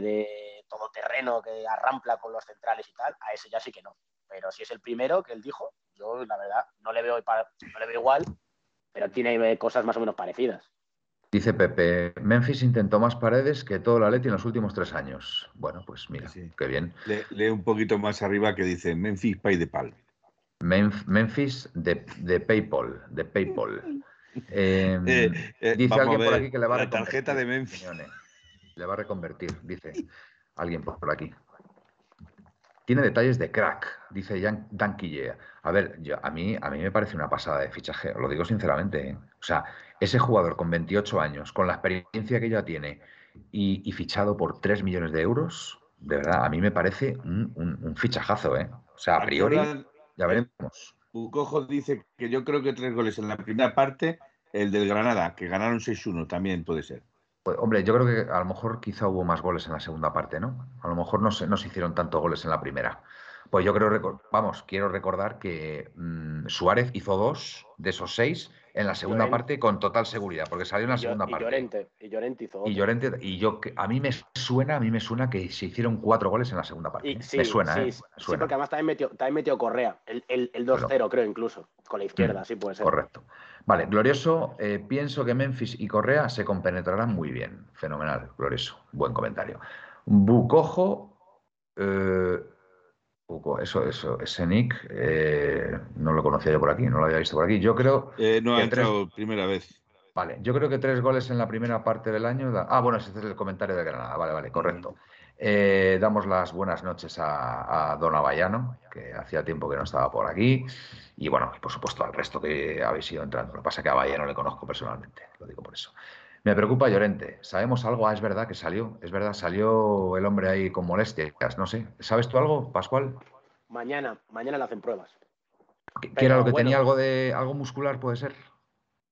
S3: de todoterreno que arrampla con los centrales y tal, a ese ya sí que no. Pero si es el primero que él dijo, yo la verdad no le veo, no le veo igual, pero tiene cosas más o menos parecidas.
S2: Dice Pepe, Memphis intentó más paredes que todo la Leti en los últimos tres años. Bueno, pues mira, qué bien.
S4: lee un poquito más arriba que dice Memphis Pay de Pal.
S2: Memphis de, de PayPal, de PayPal. Em, eh, eh, dice alguien por aquí que le va a
S4: la tarjeta de Memphis.
S2: Le va a reconvertir, dice alguien por aquí. Tiene detalles de crack, dice Dan Quillea. A ver, yo, a, mí, a mí me parece una pasada de fichaje, lo digo sinceramente. ¿eh? O sea, ese jugador con 28 años, con la experiencia que ya tiene y, fichado por 3 millones de euros, de verdad, a mí me parece un, fichajazo. ¿eh? O sea, a priori, ya veremos.
S4: Bucojo dice que yo creo que tres goles en la primera parte, el del Granada, que ganaron 6-1, también puede ser.
S2: Pues, hombre, yo creo que a lo mejor quizá hubo más goles en la segunda parte, ¿no? A lo mejor no se, no se hicieron tantos goles en la primera. Pues yo creo, vamos, quiero recordar que mm, Suárez hizo dos de esos seis en la segunda parte con total seguridad, porque salió en la segunda parte.
S3: Llorente, y Llorente hizo
S2: Y Llorente, y yo, a mí me suena, a mí me suena que se hicieron cuatro goles en la segunda parte. ¿eh? me suena, ¿eh? Sí,
S3: porque además también metió, también metió Correa, el, el, 2-0 creo incluso, con la izquierda, mm, sí puede ser.
S2: Correcto. Vale, glorioso, eh, pienso que Memphis y Correa se compenetrarán muy bien. Fenomenal, glorioso, buen comentario. Bucojo, eh, eso, eso, ese nick eh, no lo conocía yo por aquí, no lo había visto por aquí. Yo creo.
S4: Eh, no ha entrado primera vez.
S2: Vale, yo creo que tres goles en la primera parte del año. Ah, bueno, ese es el comentario de Granada. Vale, vale, correcto. Eh, damos las buenas noches a, Don Avallano, que hacía tiempo que no estaba por aquí. Y bueno, por supuesto al resto que habéis ido entrando. Lo que pasa es que a Avallano le conozco personalmente, lo digo por eso. Me preocupa Llorente. ¿Sabemos algo? Ah, es verdad que salió. Es verdad, salió el hombre ahí con molestias. No sé. ¿Sabes tú algo, Pascual?
S3: Mañana, mañana le hacen pruebas.
S2: ¿Qué, era lo que tenía algo de algo muscular, puede ser?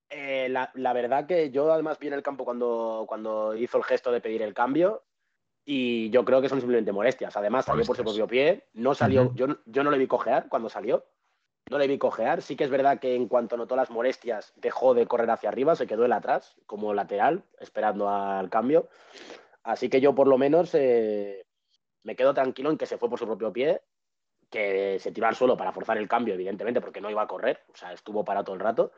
S3: Eh, la, verdad que yo además vi en el campo cuando, cuando hizo el gesto de pedir el cambio y yo creo que son simplemente molestias. Además, salió por su propio pie, no salió, yo, yo no le vi cojear cuando salió, no le vi cojear. Sí que es verdad que en cuanto notó las molestias, dejó de correr hacia arriba, se quedó él atrás, como lateral, esperando al cambio. Así que yo, por lo menos, eh, me quedo tranquilo en que se fue por su propio pie, que se tiró al suelo para forzar el cambio, evidentemente, porque no iba a correr, o sea, estuvo parado todo el rato.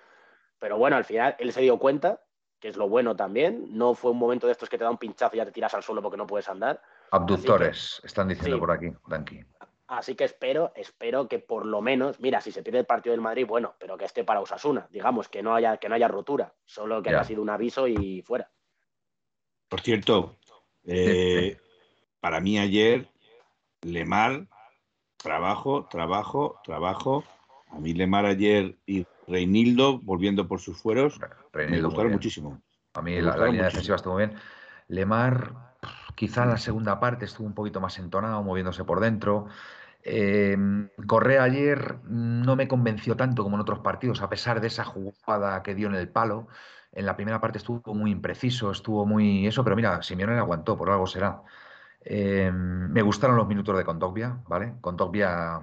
S3: Pero bueno, al final él se dio cuenta, que es lo bueno también. No fue un momento de estos que te da un pinchazo y ya te tiras al suelo porque no puedes andar.
S2: Abductores, están diciendo por aquí, Danky.
S3: Así que espero, espero que por lo menos, mira, si se pierde el partido del Madrid, bueno, pero que esté para Osasuna, digamos, que no haya, que no haya rotura, solo que haya sido un aviso y fuera.
S4: Por cierto, eh, para mí ayer, Lemar, trabajo, trabajo, trabajo. A mí Lemar ayer y Reinildo, volviendo por sus fueros, me gustaron muchísimo.
S2: A mí la, línea defensiva estuvo bien. Lemar, quizá en la segunda parte estuvo un poquito más entonado, moviéndose por dentro. Eh, Correa ayer no me convenció tanto como en otros partidos, a pesar de esa jugada que dio en el palo. En la primera parte estuvo muy impreciso, estuvo muy eso, pero mira, Simeone aguantó, por algo será. Eh, me gustaron los minutos de Condogbia, ¿vale? Condogbia,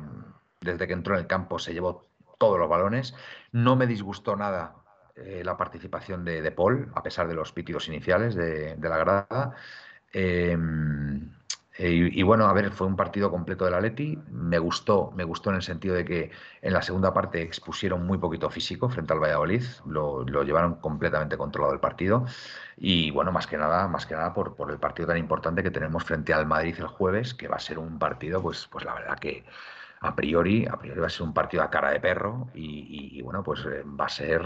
S2: desde que entró en el campo, se llevó todos los balones. No me disgustó nada eh, la participación de, de, Paul, a pesar de los pítidos iniciales de, de la grada. Eh, eh, y, bueno, a ver, fue un partido completo del Atleti. Me gustó, me gustó en el sentido de que en la segunda parte expusieron muy poquito físico frente al Valladolid, lo, llevaron completamente controlado el partido. Y bueno, más que nada, más que nada por, por, el partido tan importante que tenemos frente al Madrid el jueves, que va a ser un partido, pues, pues la verdad que a priori, a priori va a ser un partido a cara de perro. Y, bueno, pues eh, va a ser.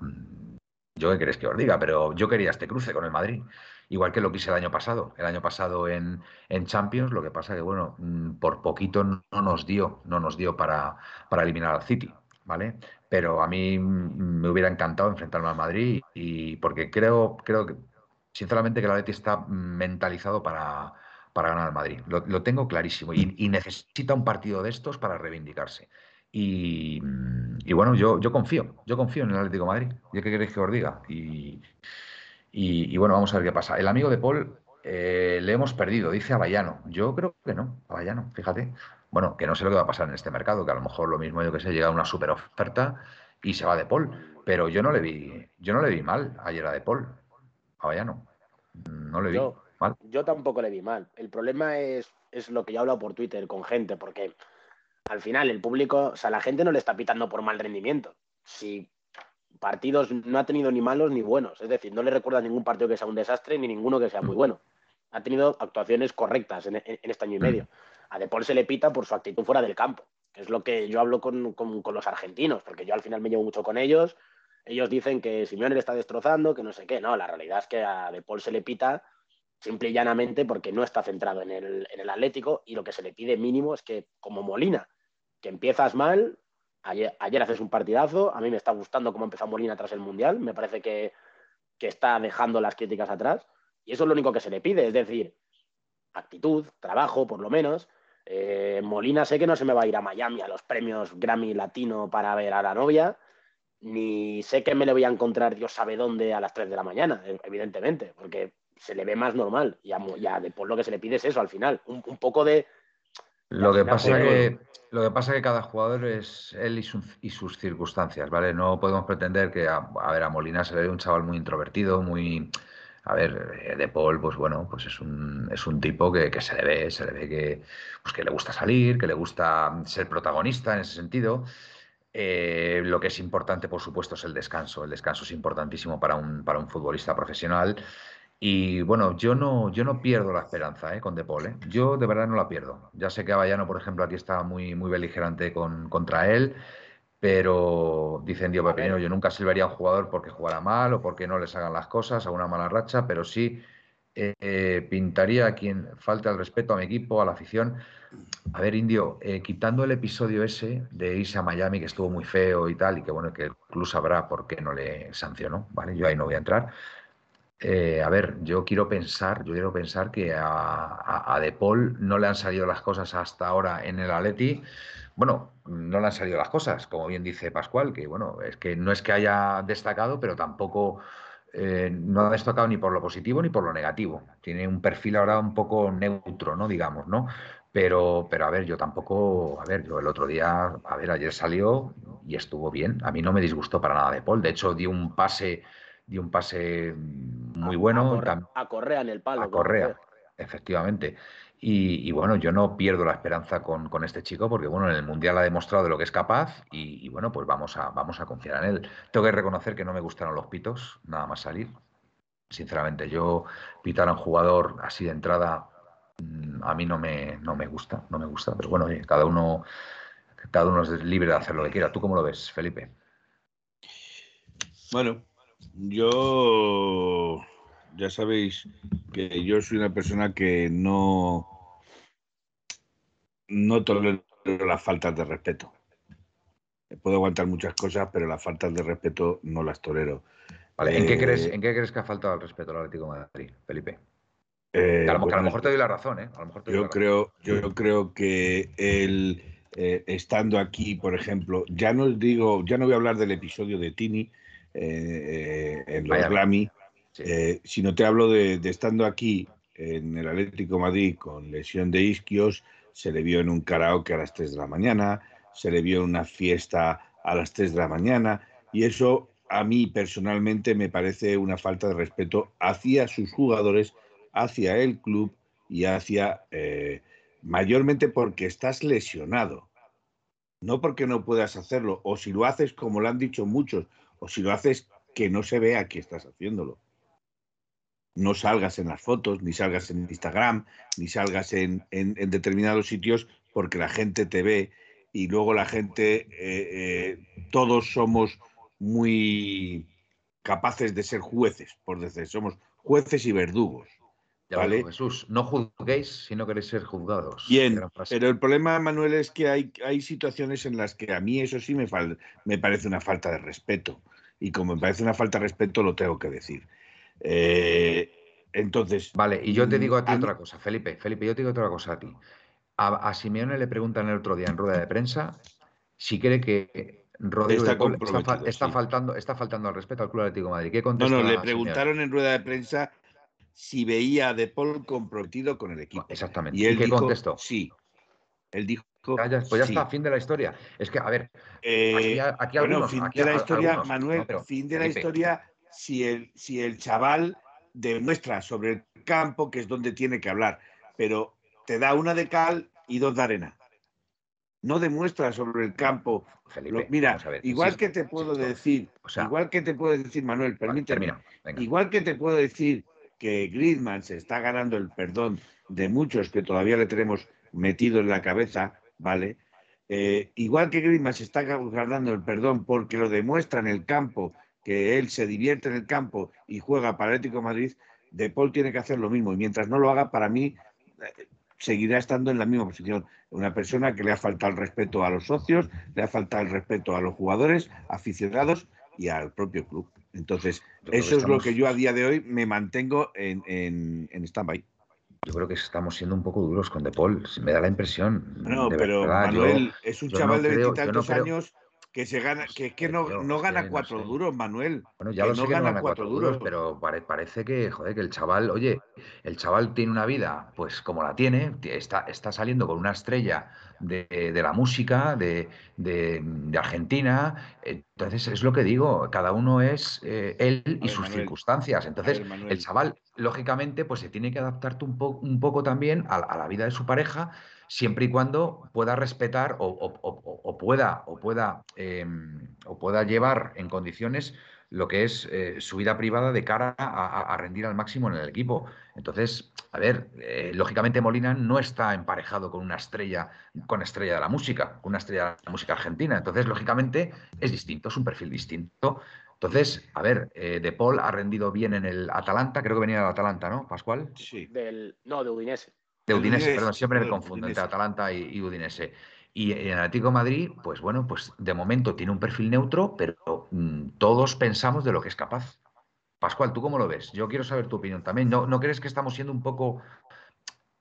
S2: Mm, yo qué queréis que os diga, pero yo quería este cruce con el Madrid igual que lo quise el año pasado. El año pasado en, Champions, lo que pasa que, bueno, mm, por poquito no nos dio, no nos dio para, para eliminar al City, ¿vale? Pero a mí mm, me hubiera encantado enfrentarme al Madrid y porque creo, creo que, sinceramente, que el Atleti está mentalizado para, para ganar al Madrid. Lo, tengo clarísimo y, necesita un partido de estos para reivindicarse. Y, y, bueno, yo, yo confío, yo confío en el Atlético de Madrid. ¿Y qué queréis que os diga? Y, y, bueno, vamos a ver qué pasa. El amigo de Paul eh, le hemos perdido, dice Avallano. Yo creo que no, Avallano, fíjate. Bueno, que no sé lo que va a pasar en este mercado, que a lo mejor lo mismo yo que sé, llega una super oferta y se va de Paul. Pero yo no le vi, yo no le vi mal ayer a de Paul, Avallano. No le vi mal.
S3: Yo tampoco le vi mal. El problema es, es lo que yo he hablado por Twitter con gente, porque al final el público, o sea, la gente no le está pitando por mal rendimiento. Si partidos no ha tenido ni malos ni buenos, es decir, no le recuerda ningún partido que sea un desastre ni ninguno que sea muy bueno. Ha tenido actuaciones correctas en, este año y medio. A De Paul se le pita por su actitud fuera del campo, que es lo que yo hablo con, con los argentinos, porque yo al final me llevo mucho con ellos. Ellos dicen que Simeone le está destrozando, que no sé qué. No, la realidad es que a De Paul se le pita simple y llanamente porque no está centrado en el, en el Atlético y lo que se le pide mínimo es que, como Molina, que empiezas mal, ayer, haces un partidazo, a mí me está gustando cómo empezó Molina tras el Mundial, me parece que, está dejando las críticas atrás y eso es lo único que se le pide, es decir, actitud, trabajo, por lo menos. Eh, Molina sé que no se me va a ir a Miami a los premios Grammy Latino para ver a la novia, ni sé que me le voy a encontrar Dios sabe dónde a las 3 de la mañana, evidentemente, porque se le ve más normal. Y ya después lo que se le pide es eso al final, un, poco de...
S2: Lo que, pasa que, lo que pasa que cada jugador es él y, sus circunstancias, ¿vale? No podemos pretender que, a, ver, a Molina se le ve un chaval muy introvertido, muy... A ver, eh, De Paul, pues bueno, pues es un, es un tipo que, que, se le ve, se le ve que, pues que le gusta salir, que le gusta ser protagonista en ese sentido. Eh, lo que es importante, por supuesto, es el descanso. El descanso es importantísimo para un, para un futbolista profesional. Y bueno, yo no, yo no pierdo la esperanza ¿eh? con De Paul. ¿eh? Yo de verdad no la pierdo. Ya sé que Avallano, por ejemplo, aquí está muy, muy beligerante con, contra él, pero dicen Dios Pepinero, yo nunca silbaría a un jugador porque jugara mal o porque no les hagan las cosas a una mala racha, pero sí eh, pintaría a quien falta el respeto a mi equipo, a la afición. A ver, Indio, quitando el episodio ese de irse a Miami, que estuvo muy feo y tal, y que bueno, que el club sabrá por qué no le sancionó, ¿vale? Yo ahí no voy a entrar. Eh, a ver, yo quiero pensar, yo quiero pensar que a, De Paul no le han salido las cosas hasta ahora en el Atleti. Bueno, no le han salido las cosas, como bien dice Pascual, que bueno, es que no es que haya destacado, pero tampoco eh, no ha destacado ni por lo positivo ni por lo negativo. Tiene un perfil ahora un poco neutro, ¿no? Digamos, ¿no? Pero, pero a ver, yo tampoco, a ver, yo el otro día, a ver, ayer salió y estuvo bien. A mí no me disgustó para nada de Paul. De hecho, dio un pase dio un pase muy bueno.
S3: A, Correa, en el palo.
S2: A Correa, efectivamente. Y, bueno, yo no pierdo la esperanza con, este chico porque bueno, en el Mundial ha demostrado de lo que es capaz y, bueno, pues vamos a, vamos a confiar en él. Tengo que reconocer que no me gustaron los pitos, nada más salir. Sinceramente, yo pitar a un jugador así de entrada mm, a mí no me, no me gusta, no me gusta, pero bueno, cada uno, cada uno es libre de hacer lo que quiera. ¿Tú cómo lo ves, Felipe?
S4: Bueno, yo, ya sabéis que yo soy una persona que no, no tolero las faltas de respeto. Puedo aguantar muchas cosas, pero las faltas de respeto no las tolero.
S2: ¿en, qué crees, eh, ¿en qué crees que ha faltado el respeto al Atlético de Madrid, Felipe? Eh, a, lo, mejor te doy la razón, ¿eh?
S4: yo, creo, yo creo que el, eh, estando aquí, por ejemplo, ya no digo, ya no voy a hablar del episodio de Tini, eh, en los Grammy, eh, si no te hablo de, estando aquí en el Atlético Madrid con lesión de isquios, se le vio en un karaoke a las 3 de la mañana, se le vio en una fiesta a las 3 de la mañana, y eso a mí personalmente me parece una falta de respeto hacia sus jugadores, hacia el club y hacia, eh, mayormente porque estás lesionado, no porque no puedas hacerlo, o si lo haces como lo han dicho muchos, o si lo haces, que no se vea que estás haciéndolo. No salgas en las fotos, ni salgas en Instagram, ni salgas en, determinados sitios porque la gente te ve y luego la gente, eh, eh, todos somos muy capaces de ser jueces, por decir, somos jueces y verdugos. ¿Vale?
S2: Jesús, no juzguéis si no queréis ser juzgados.
S4: Bien, pero el problema, Manuel, es que hay, hay situaciones en las que a mí eso sí me, me parece una falta de respeto y como me parece una falta de respeto, lo tengo que decir. Eh, entonces.
S2: Vale, y yo te digo a ti otra cosa, Felipe. Felipe, yo te digo otra cosa a ti. A, Simeone le preguntan el otro día en rueda de prensa si cree que Rodrigo está, faltando, está faltando al respeto al Club Atlético de Madrid. ¿Qué
S4: no, no, le preguntaron en rueda de prensa si veía a De Paul comprometido con el equipo.
S2: Exactamente. ¿Y, él qué contestó?
S4: Sí. Él dijo
S2: pues ya está, fin de la historia. Es que, a ver,
S4: aquí, aquí bueno, fin de la historia, Manuel, fin de la historia si el, si el chaval demuestra sobre el campo que es donde tiene que hablar, pero te da una de cal y dos de arena. no demuestra sobre el campo. mira, igual que te puedo decir, igual que te puedo decir, Manuel, permíteme, igual que te puedo decir que Griezmann se está ganando el perdón de muchos que todavía le tenemos metido en la cabeza, ¿vale? Eh, igual que Griezmann se está ganando el perdón porque lo demuestra en el campo, que él se divierte en el campo y juega para Atlético Madrid, De Paul tiene que hacer lo mismo. Y mientras no lo haga, para mí eh, seguirá estando en la misma posición. Una persona que le ha faltado el respeto a los socios, le ha faltado el respeto a los jugadores, aficionados y al propio club. Entonces, eso es lo que yo a día de hoy me mantengo en, en, en stand-by.
S2: Yo creo que estamos siendo un poco duros con De Paul, me da la impresión.
S4: No, pero Manuel es un chaval de veintitantos años que se gana, que, que no, no gana cuatro duros, Manuel.
S2: Bueno, ya lo sé no gana, cuatro, duros, pero parece que, joder, que el chaval, oye, el chaval tiene una vida, pues como la tiene, está, está saliendo con una estrella de, la música, de, Argentina. Entonces, es lo que digo, cada uno es eh, él y sus circunstancias. Entonces, el chaval, lógicamente, pues se tiene que adaptar un, un poco también a la vida de su pareja siempre y cuando pueda respetar o, pueda, o, pueda, em, o pueda llevar en condiciones lo que es eh, su vida privada de cara a, rendir al máximo en el equipo. Entonces, a ver, eh, lógicamente Molina no está emparejado con una estrella, con estrella de la música, con una estrella de la música argentina. Entonces, lógicamente, es distinto, es un perfil distinto. Entonces, a ver, eh, De Paul ha rendido bien en el Atalanta, creo que venía del Atalanta, ¿no, Pascual?
S3: Sí. Del, no, de Udinese.
S2: De Udinese, perdón, siempre me confundo entre Atalanta y, Udinese. Y en Atlético Madrid, pues bueno, pues de momento tiene un perfil neutro, pero mm, todos pensamos de lo que es capaz. Pascual, ¿tú cómo lo ves? Yo quiero saber tu opinión también. ¿No, ¿no crees que estamos siendo un poco,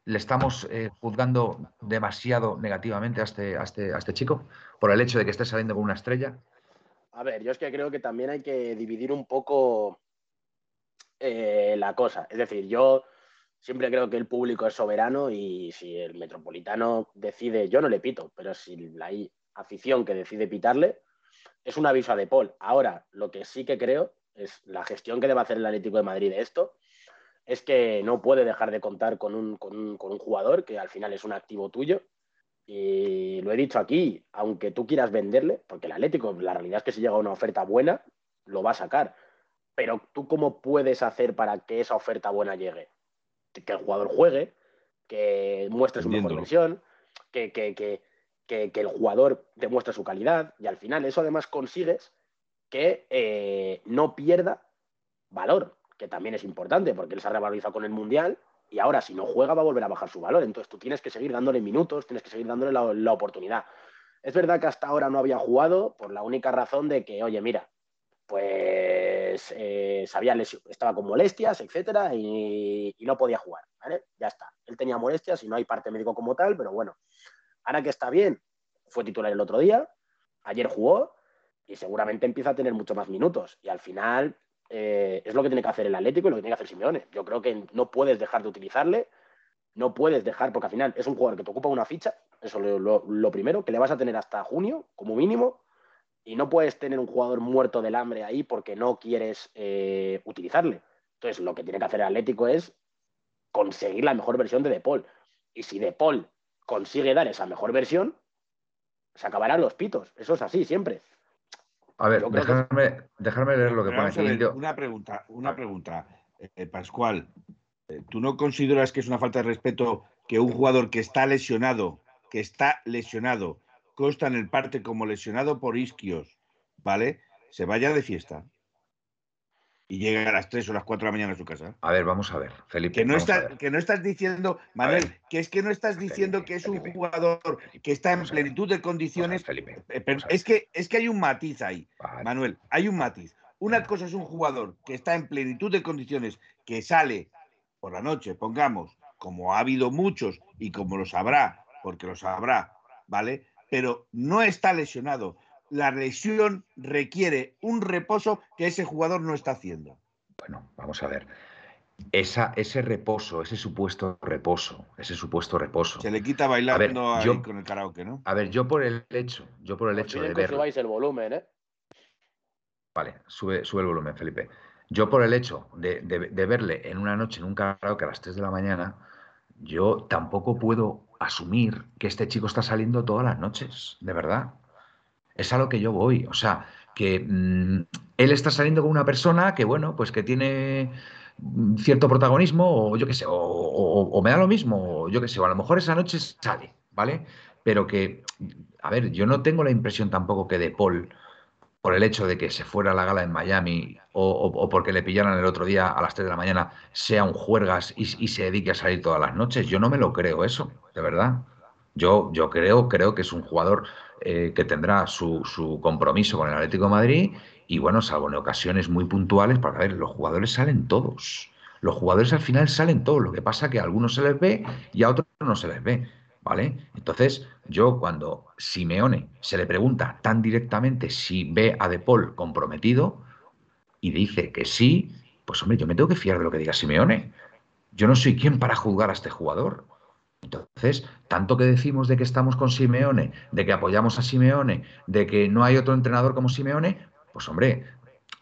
S2: le estamos eh, juzgando demasiado negativamente a este, a, este, a este chico por el hecho de que esté saliendo con una estrella?
S3: A ver, yo es que creo que también hay que dividir un poco eh, la cosa. Es decir, yo siempre creo que el público es soberano y si el metropolitano decide, yo no le pito, pero si hay afición que decide pitarle, es un aviso a De Paul. Ahora, lo que sí que creo es la gestión que debe hacer el Atlético de Madrid de esto, es que no puede dejar de contar con un, con un, jugador que al final es un activo tuyo. Y lo he dicho aquí, aunque tú quieras venderle, porque el Atlético, la realidad es que si llega una oferta buena, lo va a sacar. Pero tú cómo puedes hacer para que esa oferta buena llegue? Que el jugador juegue, que muestre su mejor versión, que, que, el jugador demuestre su calidad y al final eso además consigues que eh, no pierda valor, que también es importante porque él se ha revalorizado con el Mundial y ahora si no juega va a volver a bajar su valor. Entonces tú tienes que seguir dándole minutos, tienes que seguir dándole la oportunidad. Es verdad que hasta ahora no había jugado por la única razón de que, oye, mira, pues eh, sabía estaba con molestias, etcétera, y, no podía jugar. Ya está. Él tenía molestias y no hay parte médico como tal, pero bueno, ahora que está bien, fue titular el otro día, ayer jugó y seguramente empieza a tener mucho más minutos. Y al final eh, es lo que tiene que hacer el Atlético y lo que tiene que hacer Simeone. Yo creo que no puedes dejar de utilizarle, no puedes dejar, porque al final es un jugador que te ocupa una ficha, eso es lo primero, que le vas a tener hasta junio como mínimo y no puedes tener un jugador muerto del hambre ahí porque no quieres eh, utilizarle. Entonces, lo que tiene que hacer el Atlético es conseguir la mejor versión de De Paul. Y si De Paul consigue dar esa mejor versión, se acabarán los pitos. Eso es así, siempre.
S2: A ver, dejarme, leer lo que pone aquí.
S4: Una pregunta, una pregunta, eh, Pascual. Eh, ¿Tú no consideras que es una falta de respeto que un jugador que está lesionado, que está lesionado, consta en el parte como lesionado por isquios, ¿vale? Se vaya de fiesta y llega a las 3 o las 4 de la mañana a su casa.
S2: A ver, vamos a ver, Felipe.
S4: Que no, que no estás diciendo, Manuel, que es que no estás diciendo que es un jugador que está en plenitud de condiciones. Felipe. Eh, es, que, es que hay un matiz ahí, Manuel, hay un matiz. Una cosa es un jugador que está en plenitud de condiciones, que sale por la noche, pongamos, como ha habido muchos y como lo sabrá, porque lo sabrá, ¿vale? Pero no está lesionado. La lesión requiere un reposo que ese jugador no está haciendo.
S2: Bueno, vamos a ver. Esa, ese reposo, ese supuesto reposo, ese supuesto reposo.
S4: Se le quita bailando ahí con el karaoke, ¿no?
S2: A ver, yo por el hecho, yo por el hecho de ver.
S3: subáis el volumen, ¿eh?
S2: Vale, sube, sube el volumen, Felipe. Yo por el hecho de, de, verle en una noche en un karaoke a las 3 de la mañana, yo tampoco puedo asumir que este chico está saliendo todas las noches, de verdad. Es a lo que yo voy. O sea, que mm, él está saliendo con una persona que, bueno, pues que tiene mm, cierto protagonismo, o yo qué sé, o, me da lo mismo, o yo qué sé, o a lo mejor esa noche sale, ¿vale? Pero que, a ver, yo no tengo la impresión tampoco que De Paul por el hecho de que se fuera a la gala en Miami o, porque le pillaran el otro día a las 3 de la mañana, sea un juergas y, se dedique a salir todas las noches. Yo no me lo creo eso, de verdad. Yo, yo creo, creo que es un jugador eh, que tendrá su, su, compromiso con el Atlético de Madrid y bueno, salvo en ocasiones muy puntuales, porque a ver, los jugadores salen todos. Los jugadores al final salen todos. Lo que pasa que a algunos se les ve y a otros no se les ve. ¿Vale? Entonces, yo cuando Simeone se le pregunta tan directamente si ve a De Paul comprometido y dice que sí, pues hombre, yo me tengo que fiar de lo que diga Simeone. Yo no soy quien para juzgar a este jugador. Entonces, tanto que decimos de que estamos con Simeone, de que apoyamos a Simeone, de que no hay otro entrenador como Simeone, pues hombre,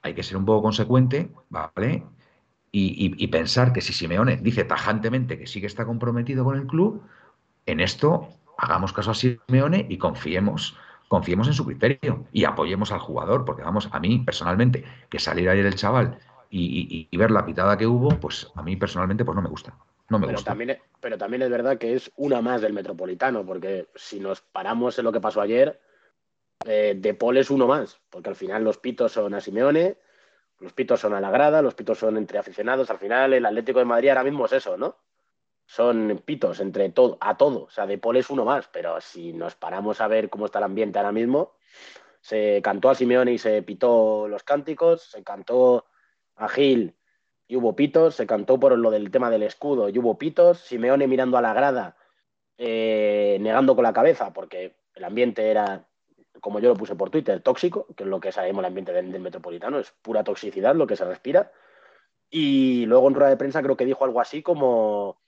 S2: hay que ser un poco consecuente, ¿vale? Y, y pensar que si Simeone dice tajantemente que sí que está comprometido con el club, en esto hagamos caso a Simeone y confiemos, confiemos en su criterio y apoyemos al jugador, porque vamos, a mí personalmente, que salir ayer el chaval y, ver la pitada que hubo, pues a mí personalmente pues no me gusta. No me
S3: pero,
S2: gusta.
S3: También, pero también es verdad que es una más del Metropolitano, porque si nos paramos en lo que pasó ayer, eh, De Paul es uno más, porque al final los pitos son a Simeone, los pitos son a la grada, los pitos son entre aficionados, al final el Atlético de Madrid ahora mismo es eso, ¿no? Son pitos entre todo, a todo. O sea, De Paul es uno más, pero si nos paramos a ver cómo está el ambiente ahora mismo, se cantó a Simeone y se pitó los cánticos, se cantó a Gil y hubo pitos, se cantó por lo del tema del escudo y hubo pitos, Simeone mirando a la grada, eh, negando con la cabeza, porque el ambiente era, como yo lo puse por Twitter, tóxico, que es lo que sabemos el ambiente del, del metropolitano, es pura toxicidad lo que se respira. Y luego en rueda de prensa creo que dijo algo así como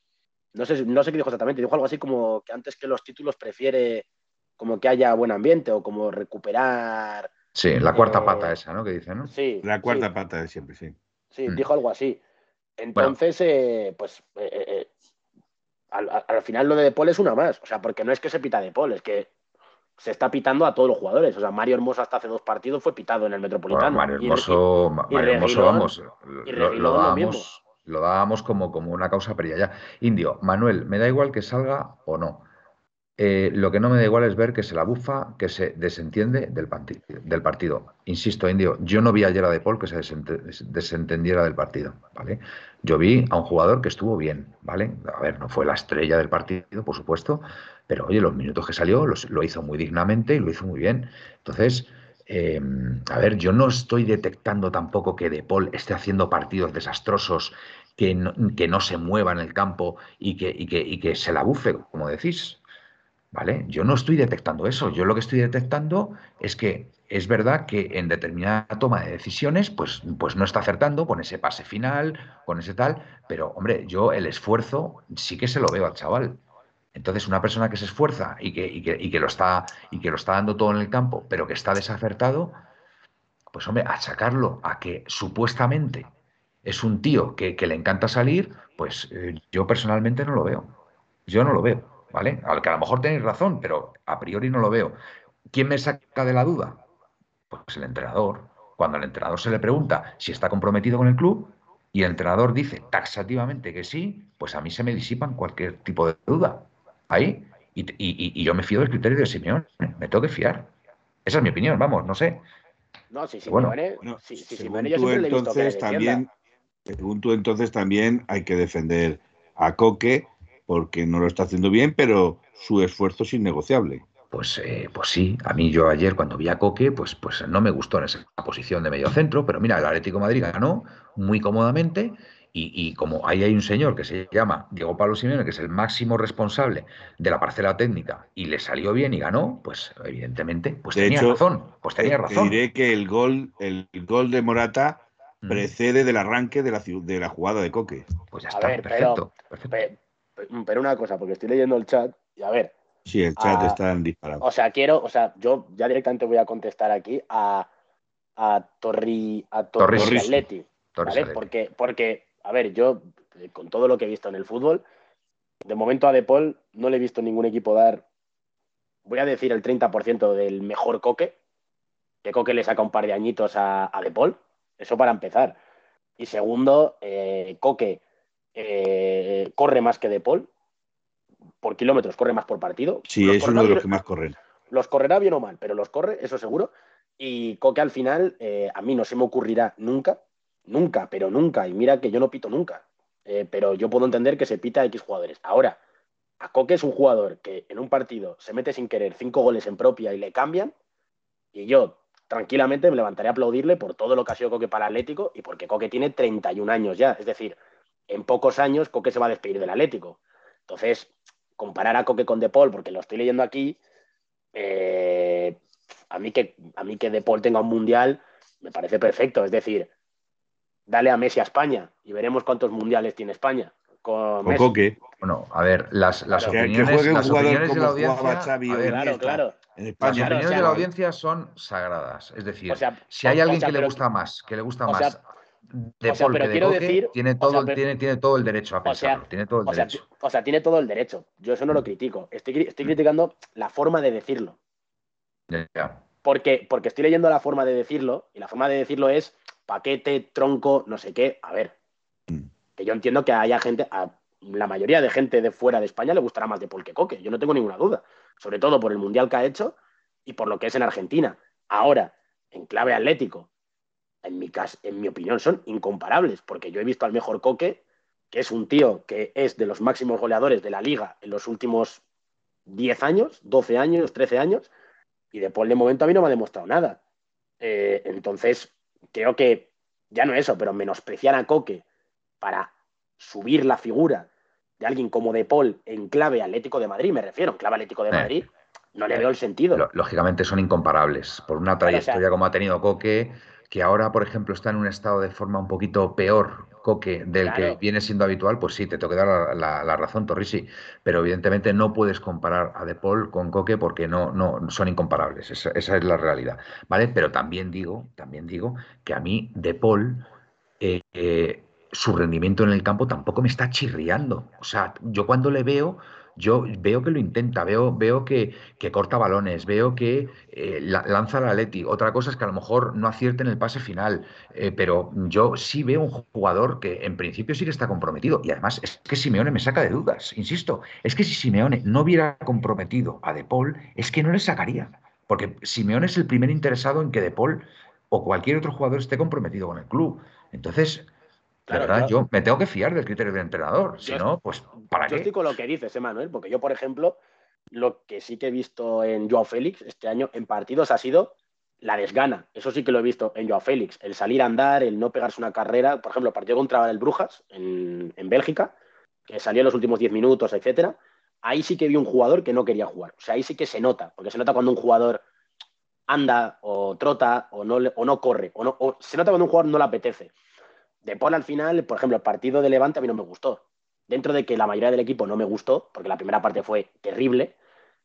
S3: no sé, no sé qué dijo exactamente, dijo algo así como que antes que los títulos prefiere como que haya buen ambiente o como recuperar.
S2: Sí, la cuarta eh, pata esa, ¿no? Que dice, ¿no?
S3: Sí.
S4: La cuarta pata de siempre, sí.
S3: Sí, mm. dijo algo así. Entonces, eh, pues eh, al, final lo de Depol es una más. O sea, porque no es que se pita Depol, es que se está pitando a todos los jugadores. O sea, Mario Hermoso hasta hace dos partidos fue pitado en el Metropolitano.
S2: Mario Hermoso, Mario Hermoso vamos, lo, lo, lo dábamos como, como una causa pero ya. Indio, Manuel, me da igual que salga o no. Eh, lo que no me da igual es ver que se la bufa, que se desentiende del, partido. Insisto, Indio, yo no vi ayer a De Paul que se desentendiera del partido, ¿vale? Yo vi a un jugador que estuvo bien, ¿vale? A ver, no fue la estrella del partido, por supuesto, pero oye, los minutos que salió lo hizo muy dignamente y lo hizo muy bien. Entonces, Em, a ver, yo no estoy detectando tampoco que De Paul esté haciendo partidos desastrosos, que no, que no se mueva en el campo y que, y, que, y que, se la bufe, como decís. ¿Vale? Yo no estoy detectando eso. Yo lo que estoy detectando es que es verdad que en determinada toma de decisiones, pues, pues no está acertando con ese pase final, con ese tal, pero hombre, yo el esfuerzo sí que se lo veo al chaval. Entonces, una persona que se esfuerza y que, y que, lo está, y que lo está dando todo en el campo, pero que está desacertado, pues hombre, achacarlo a que supuestamente es un tío que, le encanta salir, pues eh, yo personalmente no lo veo. Yo no lo veo, ¿vale? Al que a lo mejor tenéis razón, pero a priori no lo veo. ¿Quién me saca de la duda? Pues el entrenador. Cuando al entrenador se le pregunta si está comprometido con el club y el entrenador dice taxativamente que sí, pues a mí se me disipan cualquier tipo de duda ahí y, yo me fío del criterio de Simeone, me tengo que fiar. Esa es mi opinión, vamos, no sé.
S3: No, si Simeone,
S4: bueno, si, Simeone yo siempre entonces, también, Según tú entonces también hay que defender a Coque porque no lo está haciendo bien, pero su esfuerzo es innegociable.
S2: Pues, eh, pues sí, a mí yo ayer cuando vi a Coque, pues, pues no me gustó en esa posición de medio centro, pero mira, el Atlético Madrid ganó muy cómodamente y, como ahí hay un señor que se llama Diego Pablo Simeone, que es el máximo responsable de la parcela técnica, y le salió bien y ganó, pues evidentemente, pues tenía razón. Pues tenía razón.
S4: diré que el gol, el gol de Morata mm. precede del arranque de la, de la jugada de Coque.
S3: Pues ya está, perfecto, pero, una cosa, porque estoy leyendo el chat, y a ver.
S4: Sí, el chat está en disparado.
S3: O sea, quiero, o sea, yo ya directamente voy a contestar aquí a, a Torri, a Torri, Atleti, ¿vale? Porque, porque a ver, yo, eh, con todo lo que he visto en el fútbol, de momento a De Paul no le he visto ningún equipo dar, voy a decir el 30% del mejor Coque, que Coque le saca un par de añitos a, a De Paul, eso para empezar. Y segundo, eh, Coque eh, corre más que De Paul, por kilómetros, corre más por partido.
S4: Sí, es uno de los que más corren.
S3: Los correrá bien o mal, pero los corre, eso seguro. Y Coque al final, eh, a mí no se me ocurrirá nunca, nunca, pero nunca, y mira que yo no pito nunca, eh, pero yo puedo entender que se pita a X jugadores. Ahora, a Coque es un jugador que en un partido se mete sin querer cinco goles en propia y le cambian, y yo tranquilamente me levantaré a aplaudirle por todo lo que ha sido Coque para Atlético y porque Coque tiene 31 años ya. Es decir, en pocos años Coque se va a despedir del Atlético. Entonces, comparar a Coque con De Paul, porque lo estoy leyendo aquí, eh, a, mí que, a mí que De Paul tenga un mundial me parece perfecto. Es decir, dale a Messi a España y veremos cuántos mundiales tiene España. Con Messi.
S4: Coque.
S2: Bueno, a ver, las, opiniones, las de la audiencia,
S4: Xavi
S2: a
S4: o
S2: ver,
S3: Claro, claro.
S4: en
S2: las
S4: España.
S2: Opiniones
S3: o sea,
S2: de la audiencia son sagradas. Es decir,
S3: O sea,
S2: si hay alguien
S3: o sea,
S2: que le gusta más, que le gusta
S3: o
S2: más
S3: sea,
S2: de
S3: o sea, pero
S2: que
S3: quiero
S2: Coque,
S3: decir-
S2: tiene
S3: o
S2: todo,
S3: sea, pero-
S2: tiene, tiene todo el derecho a
S3: o sea,
S2: pensarlo. tiene todo el
S3: O sea,
S2: derecho.
S3: o sea, tiene todo el derecho. Yo eso no lo critico. Estoy, cri- estoy criticando la forma de decirlo. Porque, porque estoy leyendo la forma de decirlo, y la forma de decirlo es paquete, tronco, no sé qué. A ver,
S4: Mm.
S3: que yo entiendo que haya gente, a la mayoría de gente de fuera de España le gustará más de Paul que Coque, yo no tengo ninguna duda. Sobre todo por el mundial que ha hecho y por lo que es en Argentina. Ahora, en clave atlético, en mi, cas- en mi opinión, son incomparables, porque yo he visto al mejor Coque, que es un tío que es de los máximos goleadores de la liga en los últimos 10 años, 12 años, 13 años, y de Paul de momento a mí no me ha demostrado nada. Eh, entonces, creo que ya no eso, pero menospreciar a Coque para subir la figura de alguien como De Paul en clave Atlético de Madrid, me refiero, en clave Atlético de
S2: Eh.
S3: Madrid, no le veo el sentido.
S2: Lógicamente son incomparables. Por una
S3: Claro, o sea-
S2: trayectoria como ha tenido Coque, que ahora, por ejemplo, está en un estado de forma un poquito peor, Coque, del que viene siendo habitual, pues sí, te tengo que dar la, la- la razón, Torrisi. Pero evidentemente no puedes comparar a De Paul con Coque porque no, no son incomparables. Esa, esa es la realidad. ¿Vale? Pero también digo, también digo que a mí De Paul. eh, eh, su rendimiento en el campo tampoco me está chirriando. O sea, yo cuando le veo, yo veo que lo intenta, veo, veo que, que corta balones, veo que eh, la- lanza la Leti. Otra cosa es que a lo mejor no acierte en el pase final, eh, pero yo sí veo un jugador que en principio sí que está comprometido. Y además es que Simeone me saca de dudas, insisto. Es que si Simeone no hubiera comprometido a De Paul, es que no le sacaría. Porque Simeone es el primer interesado en que De Paul o cualquier otro jugador esté comprometido con el club. Entonces,
S3: Claro,
S2: verdad,
S3: claro.
S2: yo me tengo que fiar del criterio del entrenador. Si no, pues ¿para
S3: Yo
S2: qué?
S3: estoy con lo que dices, Emanuel, porque yo, por ejemplo, lo que sí que he visto en Joao Félix este año en partidos ha sido la desgana. Eso sí que lo he visto en Joao Félix. El salir a andar, el no pegarse una carrera. Por ejemplo, el partido contra el Brujas en, en Bélgica, que salió en los últimos 10 minutos, etcétera. Ahí sí que vi un jugador que no quería jugar. O sea, ahí sí que se nota, porque se nota cuando un jugador anda o trota o no, o no corre. O no, o se nota cuando un jugador no le apetece. De Paul al final, por ejemplo, el partido de Levante a mí no me gustó. Dentro de que la mayoría del equipo no me gustó, porque la primera parte fue terrible,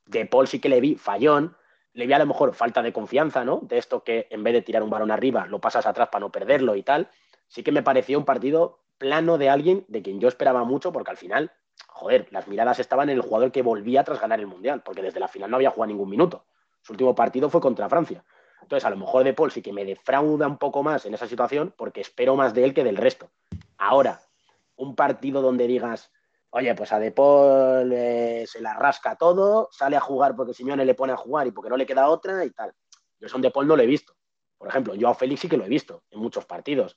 S3: de Paul sí que le vi fallón, le vi a lo mejor falta de confianza, ¿no? De esto que en vez de tirar un balón arriba, lo pasas atrás para no perderlo y tal. Sí que me pareció un partido plano de alguien de quien yo esperaba mucho, porque al final, joder, las miradas estaban en el jugador que volvía tras ganar el Mundial, porque desde la final no había jugado ningún minuto. Su último partido fue contra Francia. Entonces, a lo mejor De Paul sí que me defrauda un poco más en esa situación porque espero más de él que del resto. Ahora, un partido donde digas, oye, pues a De eh, se la rasca todo, sale a jugar porque Simeone le pone a jugar y porque no le queda otra y tal. Yo son De Paul no lo he visto. Por ejemplo, yo a Félix sí que lo he visto en muchos partidos.